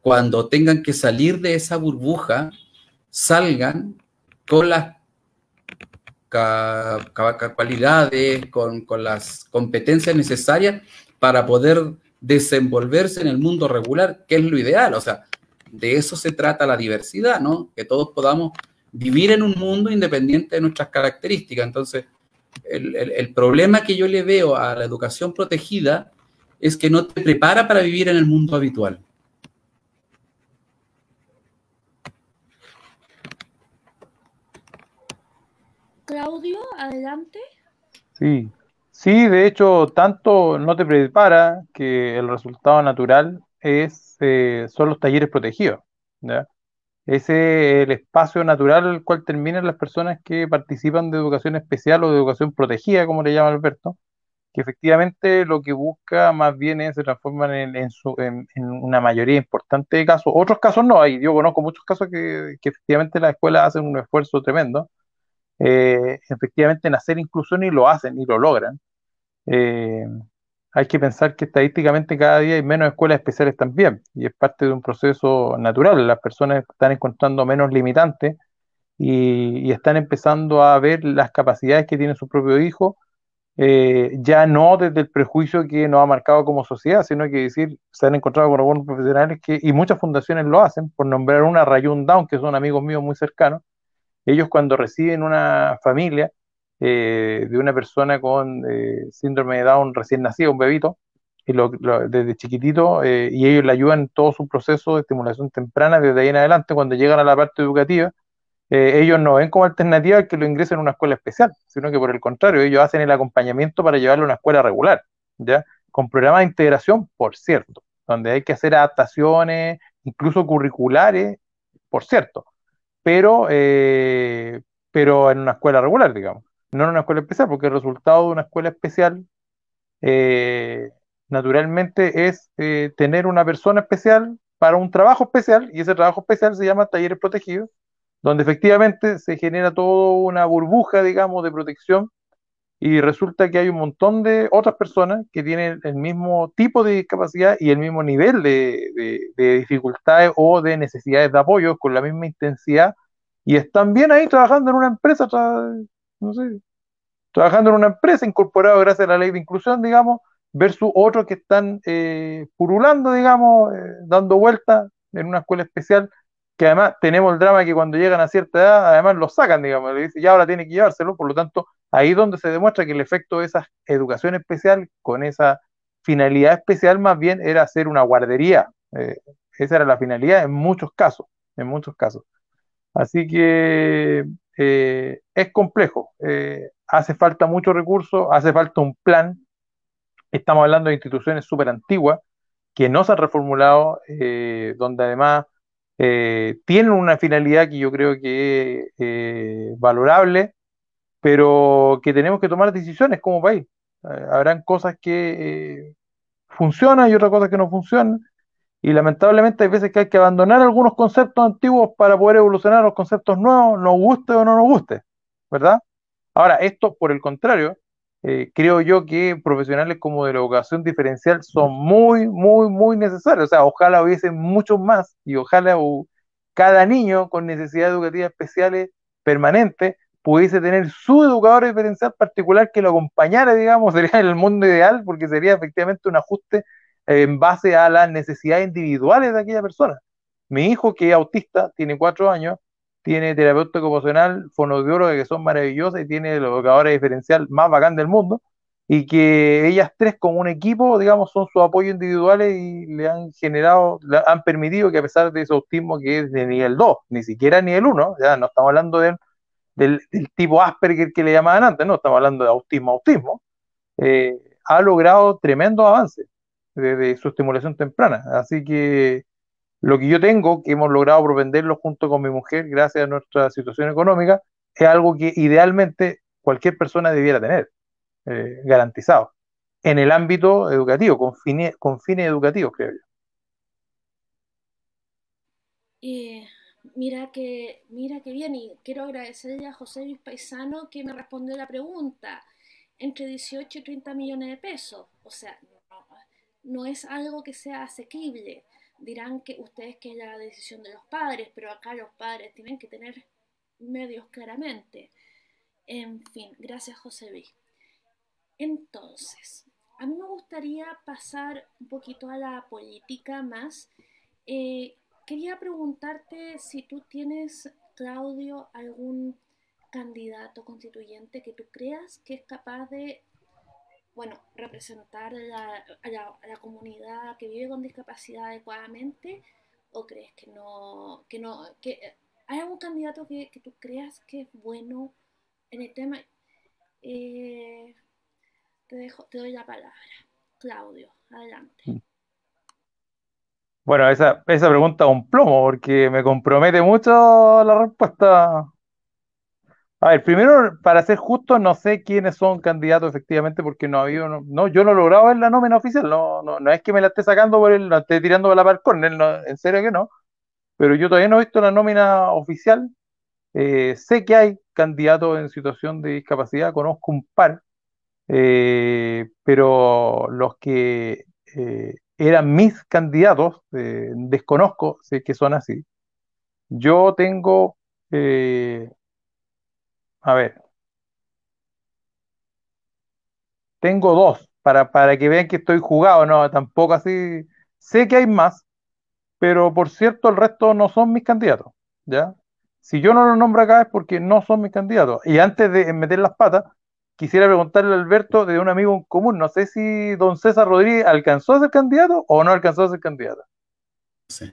Speaker 2: cuando tengan que salir de esa burbuja, salgan con las cualidades, con, con, las competencias necesarias para poder desenvolverse en el mundo regular, que es lo ideal. O sea, de eso se trata la diversidad, ¿no? Que todos podamos vivir en un mundo independiente de nuestras características. Entonces, el, problema que yo le veo a la educación protegida es que no te prepara para vivir en el mundo habitual.
Speaker 1: Claudio, adelante.
Speaker 3: Sí, sí, de hecho, tanto no te prepara que el resultado natural es, eh, son los talleres protegidos. Ese es el espacio natural al cual terminan las personas que participan de educación especial o de educación protegida, como le llama Alberto, que efectivamente lo que busca más bien es se transforman en, en, una mayoría importante de casos. Otros casos no, hay, yo conozco muchos casos que, efectivamente las escuelas hacen un esfuerzo tremendo, eh, efectivamente en hacer inclusión y lo hacen y lo logran. Eh, hay que pensar que estadísticamente cada día hay menos escuelas especiales también, y es parte de un proceso natural. Las personas están encontrando menos limitantes y, están empezando a ver las capacidades que tiene su propio hijo, eh, ya no desde el prejuicio que nos ha marcado como sociedad, sino que decir, se han encontrado con algunos profesionales que, y muchas fundaciones lo hacen, por nombrar una Rayun Down, que son amigos míos muy cercanos, ellos cuando reciben una familia, eh, de una persona con eh, síndrome de Down recién nacido, un bebito, y lo, desde chiquitito, eh, y ellos le ayudan en todo su proceso de estimulación temprana desde ahí en adelante, cuando llegan a la parte educativa, ellos no ven como alternativa que lo ingresen en una escuela especial, sino que por el contrario, ellos hacen el acompañamiento para llevarlo a una escuela regular, ¿ya? Con programas de integración, por cierto, donde hay que hacer adaptaciones, incluso curriculares, por cierto, pero, pero en una escuela regular, digamos no en una escuela especial, porque el resultado de una escuela especial eh, naturalmente es eh, tener una persona especial para un trabajo especial, y ese trabajo especial se llama talleres protegidos, donde efectivamente se genera toda una burbuja, digamos, de protección, y resulta que hay un montón de otras personas que tienen el mismo tipo de discapacidad y el mismo nivel de, de dificultades o de necesidades de apoyo con la misma intensidad, y están bien ahí trabajando en una empresa, no sé, trabajando en una empresa incorporado gracias a la ley de inclusión, digamos, versus otros que están eh, purulando, digamos, eh, dando vueltas en una escuela especial, que además tenemos el drama que cuando llegan a cierta edad, además lo sacan, digamos, ya ahora tiene que llevárselo, por lo tanto, ahí es donde se demuestra que el efecto de esa educación especial, con esa finalidad especial, más bien era hacer una guardería. Eh, esa era la finalidad en muchos casos, en muchos casos. Así que eh, es complejo, eh, hace falta mucho recurso, hace falta un plan. Estamos hablando de instituciones súper antiguas que no se han reformulado, donde además tienen una finalidad que yo creo que es valorable, pero que tenemos que tomar decisiones como país. habrán cosas que funcionan y otras cosas que no funcionan y lamentablemente hay veces que hay que abandonar algunos conceptos antiguos para poder evolucionar los conceptos nuevos, nos guste o no nos guste, ¿verdad? Ahora, esto por el contrario, eh, creo yo que profesionales como de la educación diferencial son muy, muy, muy necesarios. O sea, ojalá hubiesen muchos más y ojalá cada niño con necesidades educativas especiales permanentes pudiese tener su educador diferencial particular que lo acompañara, digamos, <laughs> sería el mundo ideal porque sería efectivamente un ajuste en base a las necesidades individuales de aquella persona. Mi hijo, que es autista, tiene cuatro años, tiene terapeuta ocupacional, fonoaudióloga, que son maravillosas, y tiene el educador diferencial más bacán del mundo, y que ellas tres como un equipo, digamos, son sus apoyos individuales y le han generado, han permitido que a pesar de ese autismo que es de nivel 2, ni siquiera nivel 1, ya no estamos hablando de del, tipo Asperger que le llamaban antes, no estamos hablando de autismo, autismo, eh, ha logrado tremendo avance desde su estimulación temprana. Así que lo que yo tengo, que hemos logrado propenderlo junto con mi mujer, gracias a nuestra situación económica, es algo que idealmente cualquier persona debiera tener, eh, garantizado, en el ámbito educativo, con, fines educativos, creo yo.
Speaker 1: Eh, mira que, mira que bien, y quiero agradecerle a José Luis Paisano que me respondió la pregunta. Entre 18 y 30 millones de pesos. O sea, no, es algo que sea asequible. Dirán que ustedes que es la decisión de los padres, pero acá los padres tienen que tener medios claramente. En fin, gracias José Luis. Entonces, a mí me gustaría pasar un poquito a la política más. Eh, quería preguntarte si tú tienes, Claudio, algún candidato constituyente que tú creas que es capaz de, bueno, representar a la, comunidad que vive con discapacidad adecuadamente, o crees que no, que no, que hay algún candidato que, tú creas que es bueno en el tema. Eh, te dejo, te doy la palabra. Claudio, adelante. Mm.
Speaker 3: Bueno, esa, esa pregunta es un plomo porque me compromete mucho la respuesta. A ver, primero, para ser justo, no sé quiénes son candidatos efectivamente porque no ha habido, no, yo no he logrado ver la nómina oficial, no, no, no es que me la esté sacando por el, la esté tirando por la en serio que no, pero yo todavía no he visto la nómina oficial. Eh, sé que hay candidatos en situación de discapacidad, conozco un par, eh, pero los que eh, eran mis candidatos, desconozco sé que son así. Yo tengo, a ver, tengo dos para, para que vean que estoy jugado, no, tampoco así. Sé que hay más, pero por cierto, el resto no son mis candidatos, ¿ya? Si yo no los nombro acá es porque no son mis candidatos. Y antes de meter las patas, quisiera preguntarle a Alberto de un amigo en común, no sé si don César Rodríguez alcanzó a ser candidato o no alcanzó a ser candidato. Sí.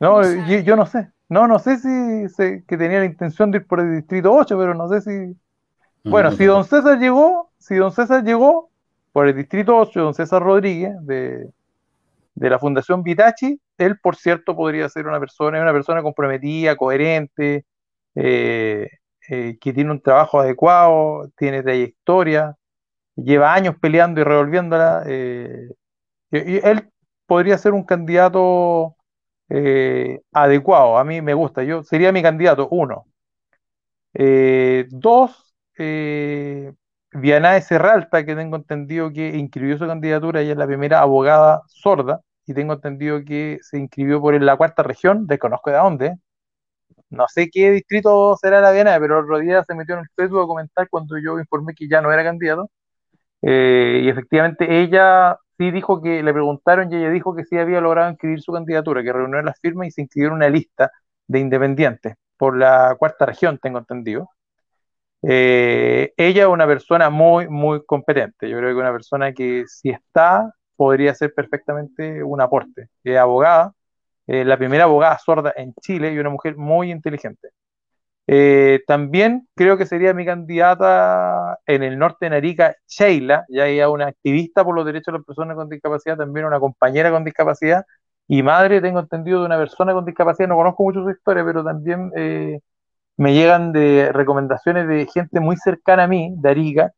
Speaker 3: No, yo, no sé. No, no sé si que tenía la intención de ir por el distrito 8, pero no sé si. Bueno, si don César llegó, si don César llegó por el distrito 8, don César Rodríguez, de, de la Fundación Vitachi, él, por cierto, podría ser una persona, una persona comprometida, coherente, eh, eh, que tiene un trabajo adecuado, tiene trayectoria, lleva años peleando y revolviéndola. Eh, él podría ser un candidato eh, adecuado. A mí me gusta. Yo sería mi candidato, uno. dos, eh, Vianae Serralta, que tengo entendido que inscribió su candidatura, ella es la primera abogada sorda, y tengo entendido que se inscribió por la cuarta región, desconozco de dónde, no sé qué distrito será la Viana, pero el otro día se metió en el Facebook a comentar cuando yo informé que ya no era candidato. Eh, y efectivamente ella sí dijo que le preguntaron y ella dijo que sí había logrado inscribir su candidatura, que reunió las firmas y se inscribió en una lista de independientes por la cuarta región, tengo entendido. Eh, ella es una persona muy, muy competente. Yo creo que una persona que si está, podría ser perfectamente un aporte. Es abogada, la primera abogada sorda en Chile y una mujer muy inteligente. Eh, también creo que sería mi candidata en el norte de Narica, Sheila, ya ella una activista por los derechos de las personas con discapacidad, también una compañera con discapacidad y madre, tengo entendido, de una persona con discapacidad, no conozco mucho su historia, pero también eh, me llegan de recomendaciones de gente muy cercana a mí, de Arica,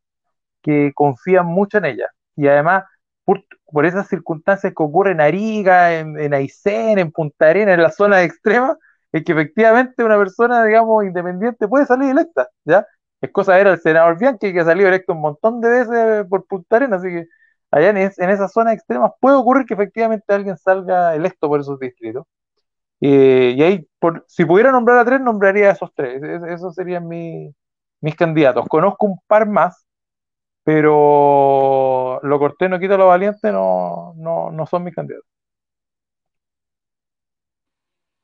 Speaker 3: que confían mucho en ella. Y además por, esas circunstancias que ocurren en Arica, en, en Aysén, en Punta Arenas, en la zona extrema, es que efectivamente una persona, digamos, independiente puede salir electa, ¿ya? Es cosa ver al senador Bianchi que ha salido electo un montón de veces por Punta Arenas, así que allá en, en esas zonas extremas puede ocurrir que efectivamente alguien salga electo por esos distritos. Eh, y ahí, por, si pudiera nombrar a tres, nombraría a esos tres. esos serían mis candidatos. Conozco un par más, pero lo corté no quita lo valiente, no, no, son mis candidatos.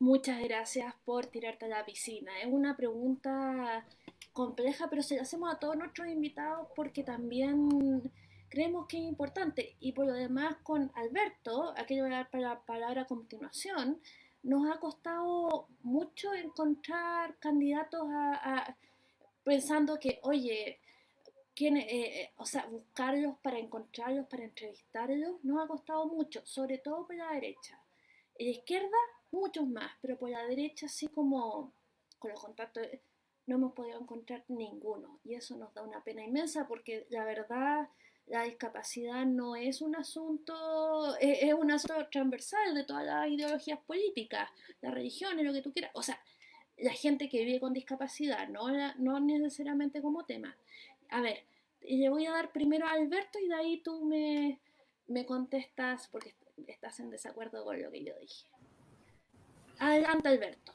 Speaker 1: Muchas gracias por tirarte a la piscina. Es una pregunta compleja, pero se la hacemos a todos nuestros invitados porque también creemos que es importante. Y por lo demás, con Alberto, a quien le voy a dar la palabra a continuación, nos ha costado mucho encontrar candidatos a, pensando que, oye, ¿quién, eh, eh, o sea, buscarlos para encontrarlos, para entrevistarlos, nos ha costado mucho, sobre todo por la derecha. La izquierda, muchos más, pero por la derecha, así como con los contactos, no hemos podido encontrar ninguno. Y eso nos da una pena inmensa porque la verdad la discapacidad no es un asunto, es, un asunto transversal de todas las ideologías políticas, las religiones, lo que tú quieras. O sea, la gente que vive con discapacidad, no, no necesariamente como tema. A ver, le voy a dar primero a Alberto y de ahí tú me, me contestas porque estás en desacuerdo con lo que yo dije. Adelante, Alberto.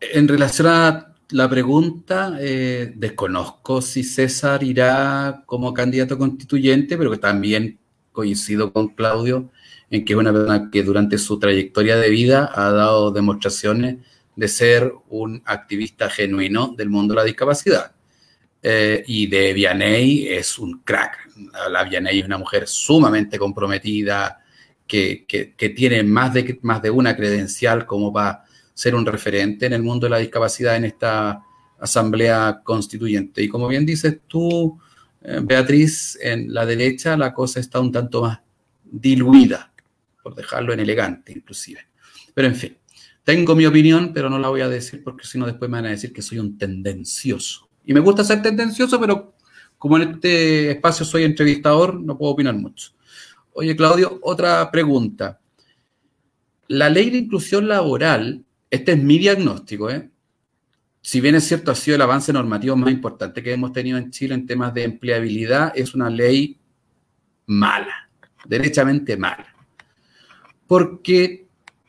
Speaker 2: En relación a la pregunta, eh, desconozco si César irá como candidato constituyente, pero que también coincido con Claudio en que es una persona que durante su trayectoria de vida ha dado demostraciones de ser un activista genuino del mundo de la discapacidad. Eh, y de Vianey es un crack. La Vianey es una mujer sumamente comprometida, que, que, tiene más de, más de una credencial como para ser un referente en el mundo de la discapacidad en esta asamblea constituyente. Y como bien dices tú, eh, Beatriz, en la derecha la cosa está un tanto más diluida, por dejarlo en elegante inclusive. Pero en fin, tengo mi opinión, pero no la voy a decir porque si no después me van a decir que soy un tendencioso. Y me gusta ser tendencioso, pero como en este espacio soy entrevistador, no puedo opinar mucho. Oye, Claudio, otra pregunta. La ley de inclusión laboral este es mi diagnóstico, ¿eh? Si bien es cierto, ha sido el avance normativo más importante que hemos tenido en Chile en temas de empleabilidad, es una ley mala, derechamente mala. Porque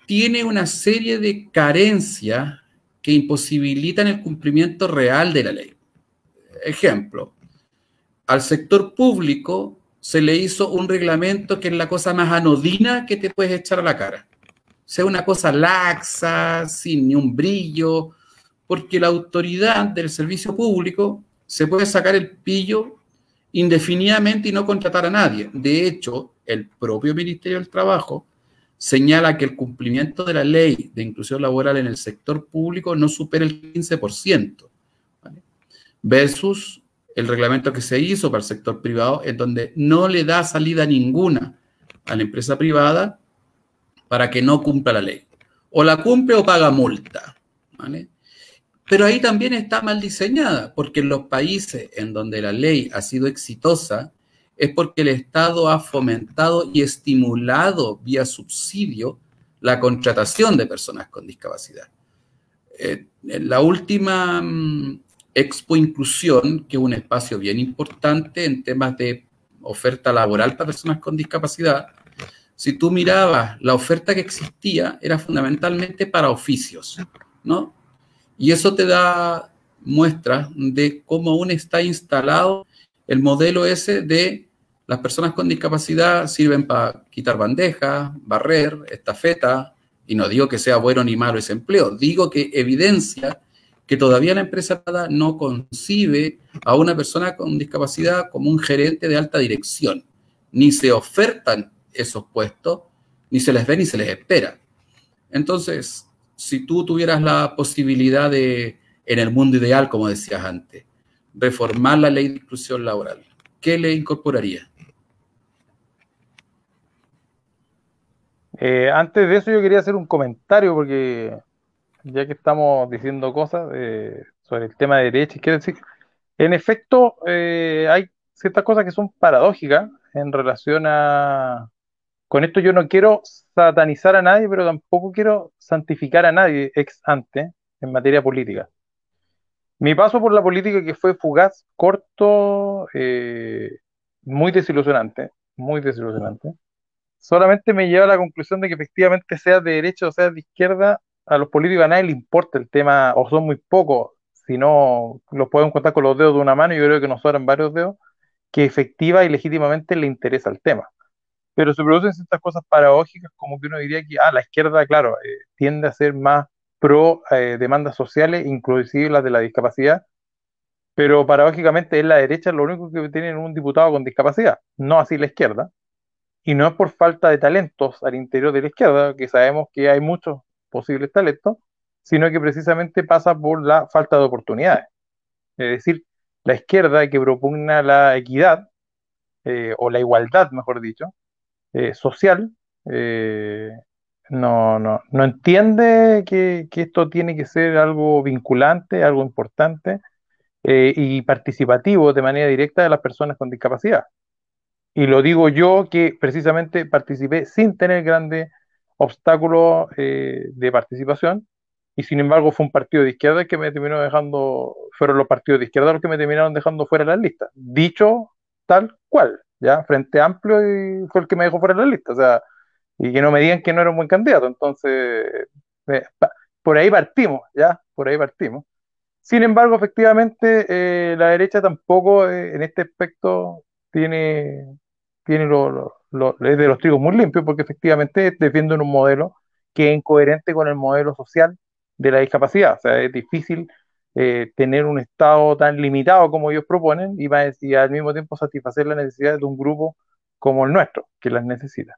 Speaker 2: tiene una serie de carencias que imposibilitan el cumplimiento real de la ley. Ejemplo, al sector público se le hizo un reglamento que es la cosa más anodina que te puedes echar a la cara sea una cosa laxa, sin ni un brillo, porque la autoridad del servicio público se puede sacar el pillo indefinidamente y no contratar a nadie. De hecho, el propio Ministerio del Trabajo señala que el cumplimiento de la ley de inclusión laboral en el sector público no supera el 15%, versus el reglamento que se hizo para el sector privado, en donde no le da salida ninguna a la empresa privada para que no cumpla la ley. O la cumple o paga multa. Pero ahí también está mal diseñada, porque en los países en donde la ley ha sido exitosa, es porque el Estado ha fomentado y estimulado vía subsidio la contratación de personas con discapacidad. Eh, la última mm, Expo Inclusión, que es un espacio bien importante en temas de oferta laboral para personas con discapacidad, si tú mirabas la oferta que existía, era fundamentalmente para oficios, ¿no? Y eso te da muestra de cómo aún está instalado el modelo ese de las personas con discapacidad sirven para quitar bandejas, barrer, estafeta, y no digo que sea bueno ni malo ese empleo, digo que evidencia que todavía la empresa no concibe a una persona con discapacidad como un gerente de alta dirección, ni se ofertan esos puestos, ni se les ve ni se les espera. Entonces, si tú tuvieras la posibilidad de, en el mundo ideal, como decías antes, reformar la ley de inclusión laboral, ¿qué le incorporaría?
Speaker 3: Eh, antes de eso yo quería hacer un comentario porque ya que estamos diciendo cosas eh, sobre el tema de derecha, quiero decir, en efecto eh, hay ciertas cosas que son paradójicas en relación a, con esto yo no quiero satanizar a nadie, pero tampoco quiero santificar a nadie ex ante en materia política. Mi paso por la política que fue fugaz, corto, eh, muy desilusionante, muy desilusionante, solamente me lleva a la conclusión de que efectivamente sea de derecha o sea de izquierda, a los políticos a nadie le importa el tema, o son muy pocos, si no los pueden contar con los dedos de una mano, yo creo que nos sobran varios dedos, que efectiva y legítimamente le interesa el tema. Pero se producen ciertas cosas paradójicas, como que uno diría que ah, la izquierda, claro, eh, tiende a ser más pro eh, demandas sociales, inclusive las de la discapacidad, pero paradójicamente es la derecha lo único que tiene un diputado con discapacidad, no así la izquierda, y no es por falta de talentos al interior de la izquierda, que sabemos que hay muchos posibles talentos, sino que precisamente pasa por la falta de oportunidades. Es decir, la izquierda que propugna la equidad, eh, o la igualdad, mejor dicho, eh, social, eh, no, no, no entiende que, que, esto tiene que ser algo vinculante, algo importante y participativo de manera directa de las personas con discapacidad. Y lo digo yo que precisamente participé sin tener grandes obstáculos de participación y sin embargo fue un partido de izquierda que me terminó dejando, fueron los partidos de izquierda los que me terminaron dejando fuera de las listas. Dicho tal cual, ¿ya? Frente Amplio y fue el que me dejó fuera de la lista, o sea, y que no me digan que no era un buen candidato, entonces, eh, por ahí partimos, ¿ya? Por ahí partimos. Sin embargo, efectivamente, eh, la derecha tampoco eh, en este aspecto tiene, tiene lo, lo, es de los trigos muy limpios, porque efectivamente defienden un modelo que es incoherente con el modelo social de la discapacidad. O sea, es difícil eh, tener un Estado tan limitado como ellos proponen y, y, al mismo tiempo satisfacer las necesidades de un grupo como el nuestro, que las necesita.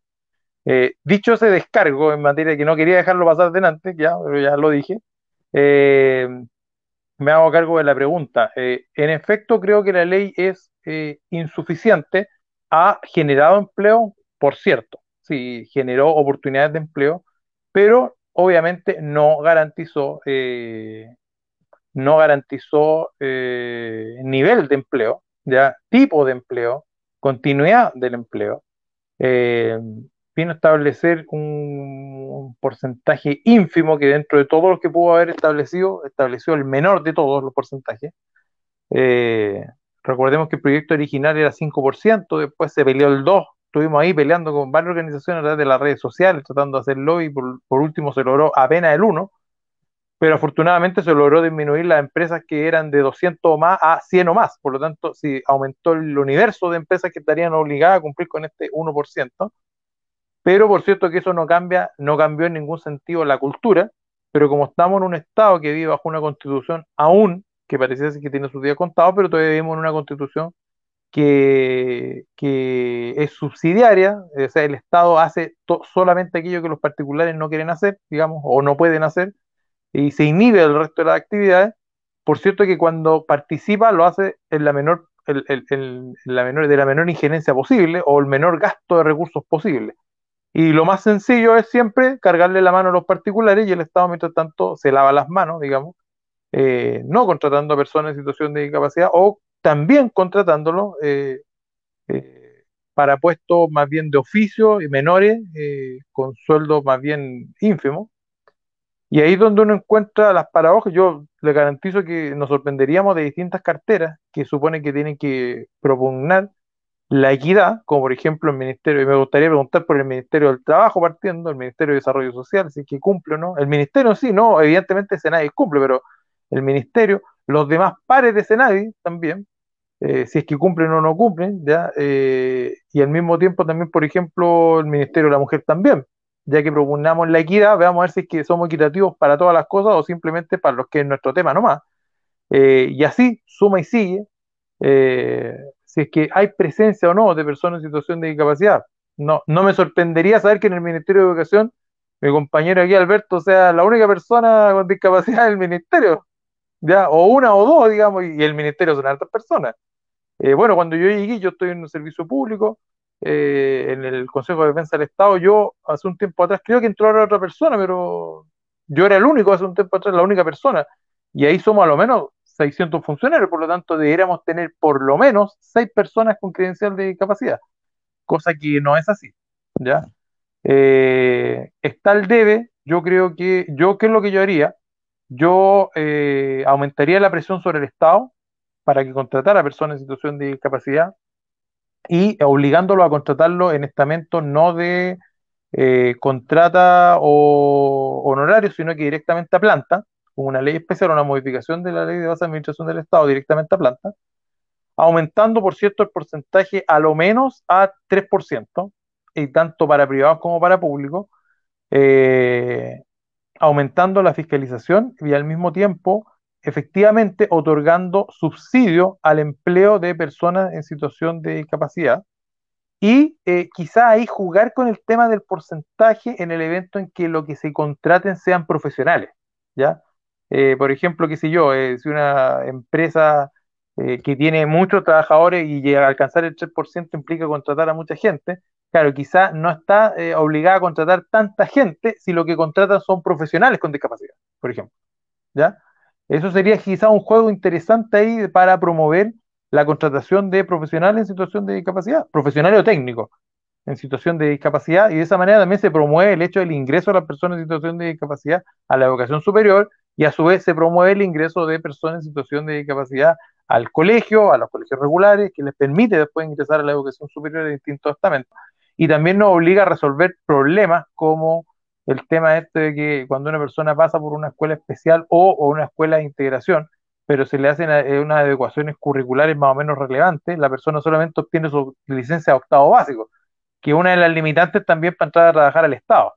Speaker 3: Eh, dicho ese descargo en materia que no quería dejarlo pasar adelante, ya, pero ya lo dije, eh, me hago cargo de la pregunta. en efecto, creo que la ley es insuficiente. Ha generado empleo, por cierto, sí, generó oportunidades de empleo, pero obviamente no garantizó, eh, no garantizó eh, nivel de empleo, ya tipo de empleo, continuidad del empleo. Eh, vino a establecer un, porcentaje ínfimo que dentro de todos los que pudo haber establecido, estableció el menor de todos los porcentajes. Recordemos que el proyecto original era 5%, después se peleó el 2%, estuvimos ahí peleando con varias organizaciones a través de las redes sociales, tratando de hacer lobby, por, por último se logró apenas el 1, pero afortunadamente se logró disminuir las empresas que eran de 200 o más a 100 o más, por lo tanto, si aumentó el universo de empresas que estarían obligadas a cumplir con este 1%, pero por cierto que eso no cambia, no cambió en ningún sentido la cultura, pero como estamos en un estado que vive bajo una constitución aún, que parece que tiene su día contado, pero todavía vivimos en una constitución que, es subsidiaria, o sea, el Estado hace solamente aquello que los particulares no quieren hacer, digamos, o no pueden hacer, y se inhibe el resto de las actividades. Por cierto que cuando participa lo hace en la menor, la menor, de la menor injerencia posible o el menor gasto de recursos posible. Y lo más sencillo es siempre cargarle la mano a los particulares y el Estado, mientras tanto, se lava las manos, digamos, eh, no contratando a personas en situación de discapacidad o también contratándolo eh, eh, para puestos más bien de oficio y menores, eh, con sueldos más bien ínfimos. Y ahí es donde uno encuentra las paradojas. Yo le garantizo que nos sorprenderíamos de distintas carteras que supone que tienen que propugnar la equidad, como por ejemplo el Ministerio, y me gustaría preguntar por el Ministerio del Trabajo partiendo, el Ministerio de Desarrollo Social, si es que cumple o no. El Ministerio sí, no, evidentemente Senadi cumple, pero el Ministerio, los demás pares de Senadi también, eh, si es que cumplen o no cumplen, ¿ya? Eh, y al mismo tiempo también, por ejemplo, el Ministerio de la Mujer también, ya que propugnamos la equidad, veamos a ver si es que somos equitativos para todas las cosas o simplemente para los que es nuestro tema nomás. Eh, y así, suma y sigue, si es que hay presencia o no de personas en situación de discapacidad. No, no me sorprendería saber que en el Ministerio de Educación mi compañero aquí, Alberto, sea la única persona con discapacidad del ministerio, O una o dos, digamos, y el ministerio son altas personas. Eh, bueno, cuando yo llegué, yo estoy en un servicio público, eh, en el Consejo de Defensa del Estado, yo hace un tiempo atrás, creo que entró otra persona, pero yo era el único hace un tiempo atrás, la única persona, y ahí somos a lo menos 600 funcionarios, por lo tanto deberíamos tener por lo menos 6 personas con credencial de capacidad, cosa que no es así, ¿ya? Eh, está el debe, yo creo que, yo, ¿qué es lo que yo haría? Yo aumentaría la presión sobre el Estado, para que contratara a personas en situación de discapacidad y obligándolo a contratarlo en estamentos no de eh, contrata o honorario, sino que directamente a planta, con una ley especial, una modificación de la ley de base de administración del Estado directamente a planta, aumentando, por cierto, el porcentaje a lo menos a 3%, y tanto para privados como para públicos, eh, aumentando la fiscalización y al mismo tiempo efectivamente otorgando subsidio al empleo de personas en situación de discapacidad Y eh, quizá ahí jugar con el tema del porcentaje en el evento en que lo que se contraten sean profesionales, ¿ya? Eh, por ejemplo, qué sé yo, eh, si una empresa que tiene muchos trabajadores y alcanzar el 3% implica contratar a mucha gente, claro, quizá no está obligada a contratar tanta gente si lo que contratan son profesionales con discapacidad, por ejemplo, ¿ya? Eso sería quizá un juego interesante ahí para promover la contratación de profesionales en situación de discapacidad, profesionales o técnicos en situación de discapacidad, y de esa manera también se promueve el hecho del ingreso de las personas en situación de discapacidad a la educación superior y a su vez se promueve el ingreso de personas en situación de discapacidad al colegio, a los colegios regulares, que les permite después ingresar a la educación superior de distintos estamentos. Y también nos obliga a resolver problemas como el tema este de que cuando una persona pasa por una escuela especial o, una escuela de integración, pero se le hacen eh, unas adecuaciones curriculares más o menos relevantes, la persona solamente obtiene su licencia de octavo básico, que una de las limitantes también para entrar a trabajar al Estado.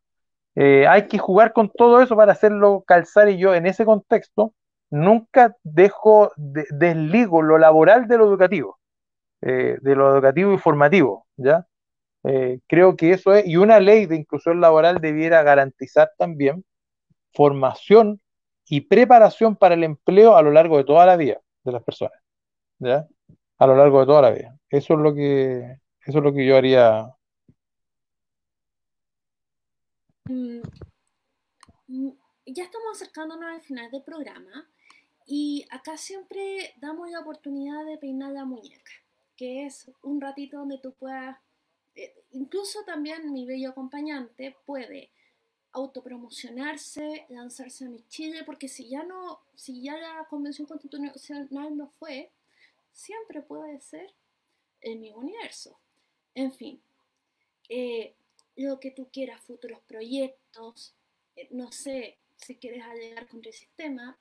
Speaker 3: Eh, hay que jugar con todo eso para hacerlo calzar y yo en ese contexto nunca dejo, desligo lo laboral de lo educativo, eh, de lo educativo y formativo, ¿ya? Creo que eso es, y una ley de inclusión laboral debiera garantizar también formación y preparación para el empleo a lo largo de toda la vida de las personas, ¿ya? A lo largo de toda la vida. Eso es lo que, eso es lo que yo haría.
Speaker 1: Mm, mm, ya estamos acercándonos al final del programa y acá siempre damos la oportunidad de peinar la muñeca, que es un ratito donde tú puedas, eh, incluso también mi bello acompañante puede autopromocionarse, lanzarse a mi Chile, porque si ya no, si ya la convención constitucional no fue, siempre puede ser en mi universo. En fin, eh, lo que tú quieras, futuros proyectos, eh, no sé si quieres alegar contra el sistema,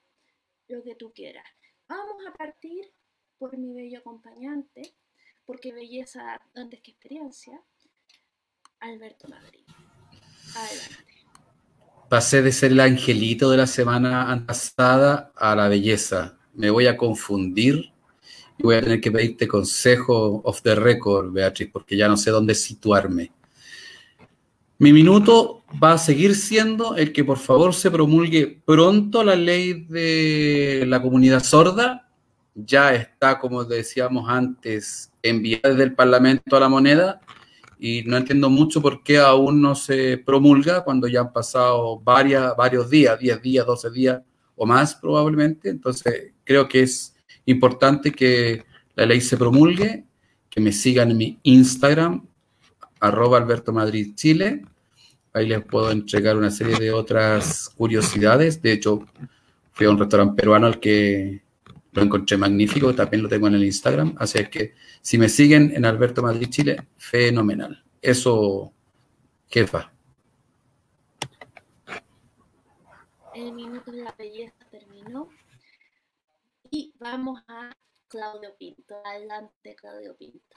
Speaker 1: lo que tú quieras. Vamos a partir por mi bello acompañante, porque belleza antes que experiencia, Alberto Madrid. Adelante
Speaker 2: pasé de ser el angelito de la semana pasada a la belleza. Me voy a confundir y voy a tener que pedirte consejo off the record, Beatriz, porque ya no sé dónde situarme. Mi minuto va a seguir siendo el que por favor se promulgue pronto la ley de la comunidad sorda. Ya está, como decíamos antes, enviada desde el Parlamento a la moneda y no entiendo mucho por qué aún no se promulga cuando ya han pasado varias, varios días, 10 días, 12 días o más probablemente. Entonces creo que es importante que la ley se promulgue, que me sigan en mi Instagram, arroba Alberto Madrid Chile. Ahí les puedo entregar una serie de otras curiosidades. De hecho, fui a un restaurante peruano al que lo encontré magnífico, también lo tengo en el Instagram. Así que si me siguen en Alberto Madrid Chile, fenomenal. Eso, jefa.
Speaker 1: El minuto de la belleza terminó. Y vamos a Claudio Pinto. Adelante, Claudio Pinto.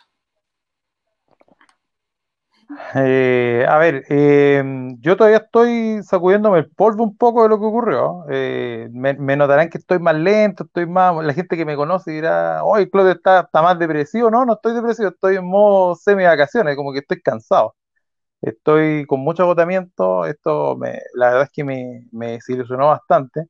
Speaker 3: Eh, a ver, eh, yo todavía estoy sacudiéndome el polvo un poco de lo que ocurrió. Eh, me, notarán que estoy más lento, estoy más. La gente que me conoce dirá, oye, Claudio está, está más depresivo. No, no estoy depresivo, estoy en modo semi-vacaciones, como que estoy cansado. Estoy con mucho agotamiento. Esto, me, la verdad es que me, me desilusionó bastante.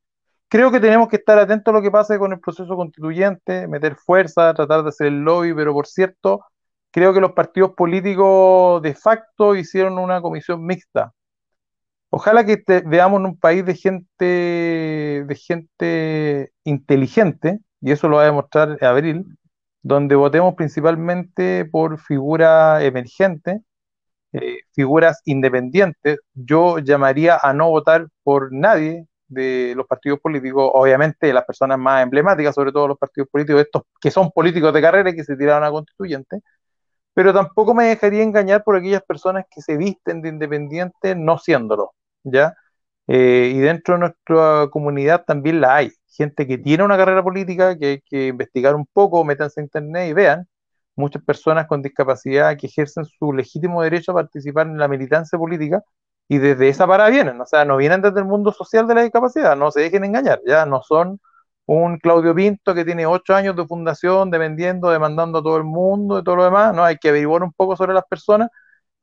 Speaker 3: Creo que tenemos que estar atentos a lo que pase con el proceso constituyente, meter fuerza, tratar de hacer el lobby, pero por cierto creo que los partidos políticos de facto hicieron una comisión mixta. Ojalá que veamos en un país de gente, de gente inteligente, y eso lo va a demostrar Abril, donde votemos principalmente por figuras emergentes, eh, figuras independientes. Yo llamaría a no votar por nadie de los partidos políticos, obviamente las personas más emblemáticas, sobre todo los partidos políticos, estos que son políticos de carrera y que se tiraron a constituyente, pero tampoco me dejaría engañar por aquellas personas que se visten de independientes no siéndolo, ¿ya? Eh, y dentro de nuestra comunidad también la hay. Gente que tiene una carrera política, que hay que investigar un poco, métanse a internet y vean. Muchas personas con discapacidad que ejercen su legítimo derecho a participar en la militancia política y desde esa para vienen, o sea, no vienen desde el mundo social de la discapacidad, no se dejen engañar, ya no son un Claudio Pinto que tiene ocho años de fundación, de vendiendo, demandando a todo el mundo y todo lo demás, ¿no? Hay que averiguar un poco sobre las personas,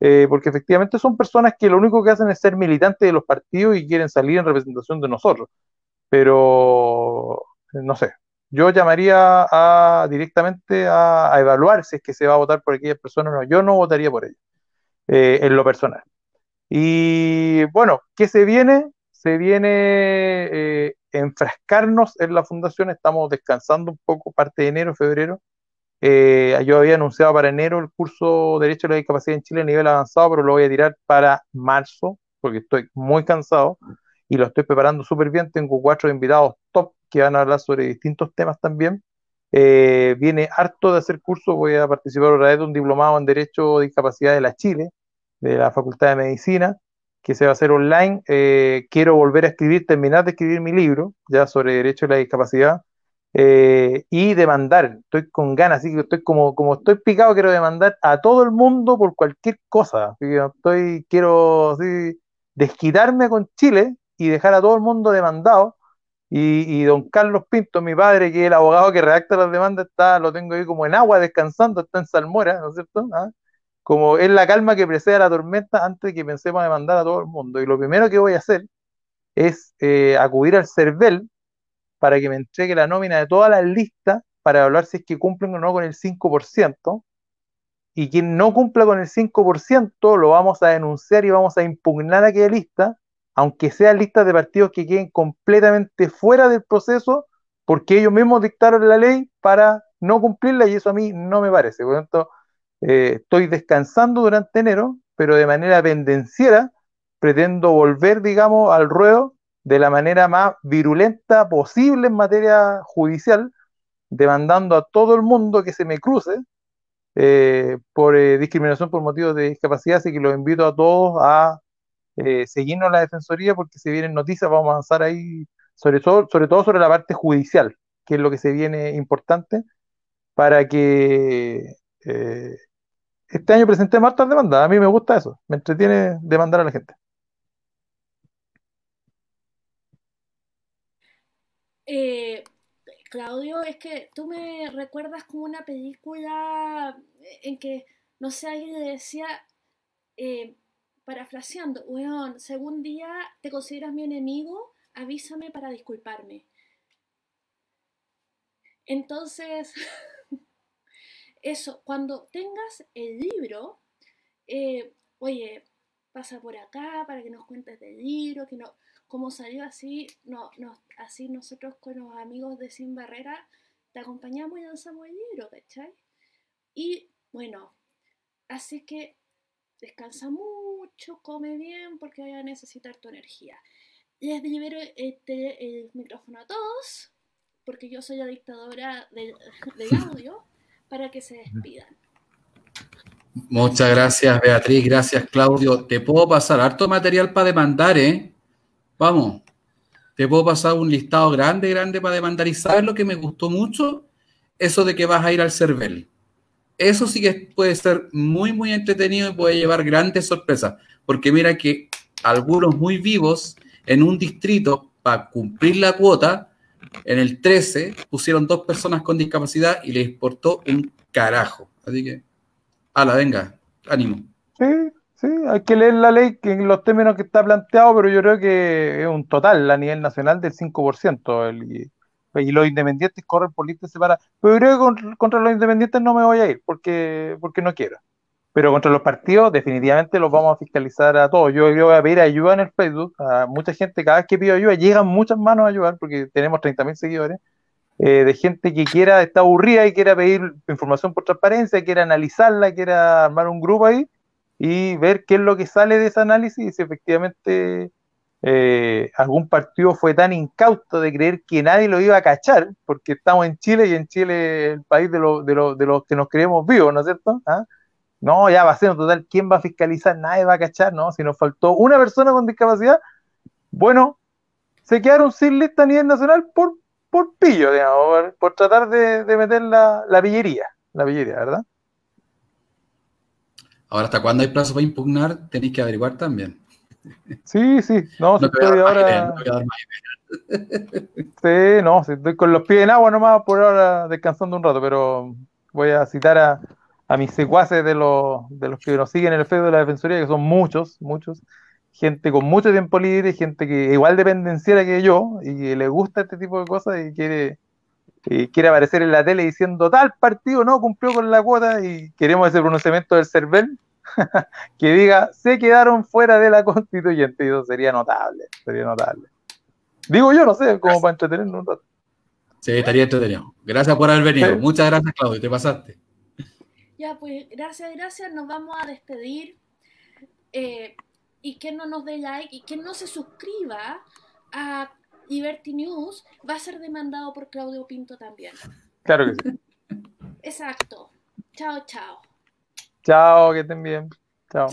Speaker 3: eh, porque efectivamente son personas que lo único que hacen es ser militantes de los partidos y quieren salir en representación de nosotros. Pero, no sé, yo llamaría a, directamente a, evaluar si es que se va a votar por aquellas personas o no. Yo no votaría por ellas, eh, en lo personal. Y bueno, ¿qué se viene? Se viene eh, enfrascarnos en la fundación, estamos descansando un poco parte de enero, febrero. Eh, yo había anunciado para enero el curso Derecho a la Discapacidad en Chile a nivel avanzado, pero lo voy a tirar para marzo, porque estoy muy cansado y lo estoy preparando súper bien. Tengo cuatro invitados top que van a hablar sobre distintos temas también. Eh, viene harto de hacer curso, voy a participar otra de un diplomado en Derecho a Discapacidad de la Chile, de la Facultad de Medicina que se va a hacer online. Eh, quiero volver a escribir, terminar de escribir mi libro ya sobre derecho a la discapacidad eh, y demandar. Estoy con ganas, así que estoy como, como estoy picado, quiero demandar a todo el mundo por cualquier cosa. Estoy, quiero desquitarme con Chile y dejar a todo el mundo demandado. Y, don Carlos Pinto, mi padre, que es el abogado que redacta las demandas, está, lo tengo ahí como en agua descansando, está en Salmora, ¿no es cierto? ¿Ah? Como es la calma que precede a la tormenta antes de que pensemos en mandar a todo el mundo. Y lo primero que voy a hacer es eh, acudir al CERVEL para que me entregue la nómina de todas las listas para evaluar si es que cumplen o no con el 5%. Y quien no cumpla con el 5% lo vamos a denunciar y vamos a impugnar aquella lista, aunque sean listas de partidos que queden completamente fuera del proceso, porque ellos mismos dictaron la ley para no cumplirla y eso a mí no me parece. Por lo tanto, eh, estoy descansando durante enero, pero de manera pendenciera pretendo volver, digamos, al ruedo de la manera más virulenta posible en materia judicial, demandando a todo el mundo que se me cruce eh, por eh, discriminación por motivos de discapacidad, así que los invito a todos a seguirnos en la Defensoría porque se vienen noticias, vamos a avanzar ahí, sobre todo, sobre todo sobre la parte judicial, que es lo que se viene importante, para que este año presenté martas demandas. A mí me gusta eso. Me entretiene demandar a la gente.
Speaker 1: Eh, Claudio, es que tú me recuerdas como una película en que, no sé, alguien le decía, eh, parafraseando, weón, según día te consideras mi enemigo, avísame para disculparme. Entonces, <laughs> eso, cuando tengas el libro, eh, oye, pasa por acá para que nos cuentes del libro, que no, como salió así, no, no, así nosotros con los amigos de Sin Barrera te acompañamos y lanzamos el libro, ¿cachai? Y bueno, así que descansa mucho, come bien, porque voy a necesitar tu energía. Les libero este, el micrófono a todos, porque yo soy la dictadora del, del <laughs> audio para que se despidan.
Speaker 2: Muchas gracias, Beatriz. Gracias, Claudio. Te puedo pasar harto material para demandar, ¿eh? Vamos. Te puedo pasar un listado grande, grande para demandar. ¿Y sabes lo que me gustó mucho? Eso de que vas a ir al CERVEL. Eso sí que puede ser muy, muy entretenido y puede llevar grandes sorpresas. Porque mira que algunos muy vivos en un distrito para cumplir la cuota en el 13 pusieron dos personas con discapacidad y les importó un carajo. Así que, ala, venga, ánimo.
Speaker 3: Sí, sí, hay que leer la ley que en los términos que está planteado, pero yo creo que es un total a nivel nacional del 5%. El, y, los independientes corren por listas separadas. Pero yo creo que contra, los independientes no me voy a ir porque, porque no quiero. Pero contra los partidos, definitivamente los vamos a fiscalizar a todos. Yo, voy a pedir ayuda en el Facebook a mucha gente. Cada vez que pido ayuda, llegan muchas manos a ayudar porque tenemos 30.000 seguidores. Eh, de gente que quiera, está aburrida y quiera pedir información por transparencia, quiera analizarla, quiera armar un grupo ahí y ver qué es lo que sale de ese análisis y si efectivamente eh, algún partido fue tan incauto de creer que nadie lo iba a cachar, porque estamos en Chile y en Chile el país de, de, de los que nos creemos vivos, ¿no es cierto? ¿Ah? No, ya va a ser un total, ¿quién va a fiscalizar? Nadie va a cachar, ¿no? Si nos faltó una persona con discapacidad, bueno, se quedaron sin lista a nivel nacional por, por pillo, digamos, por, tratar de, meter la, la pillería, la pillería, ¿verdad?
Speaker 2: Ahora, ¿hasta cuándo hay plazo para impugnar? Tenéis que averiguar también.
Speaker 3: Sí, sí, no, si
Speaker 2: No a
Speaker 3: estoy ahora.
Speaker 2: no
Speaker 3: Sí, no, si estoy con los pies en agua nomás por ahora descansando un rato, pero voy a citar a, a mis secuaces de los, de los que nos siguen en el Facebook de la Defensoría, que son muchos, muchos, gente con mucho tiempo libre, gente que igual dependenciera que yo y que le gusta este tipo de cosas y quiere, y quiere aparecer en la tele diciendo tal partido no cumplió con la cuota y queremos ese pronunciamiento del CERVEL <laughs> que diga se quedaron fuera de la constituyente y eso sería notable, sería notable. Digo yo, no sé, como para entretenernos un rato.
Speaker 2: Sí, estaría entretenido. Gracias por haber venido.
Speaker 3: Sí.
Speaker 2: Muchas gracias, Claudio. Te pasaste.
Speaker 1: Ya, pues gracias, gracias. Nos vamos a despedir. Eh, y quien no nos dé like y quien no se suscriba a Liberty News va a ser demandado por Claudio Pinto también.
Speaker 3: Claro que sí.
Speaker 1: Exacto. Chao, chao.
Speaker 3: Chao, que estén bien. Chao.
Speaker 2: Chao.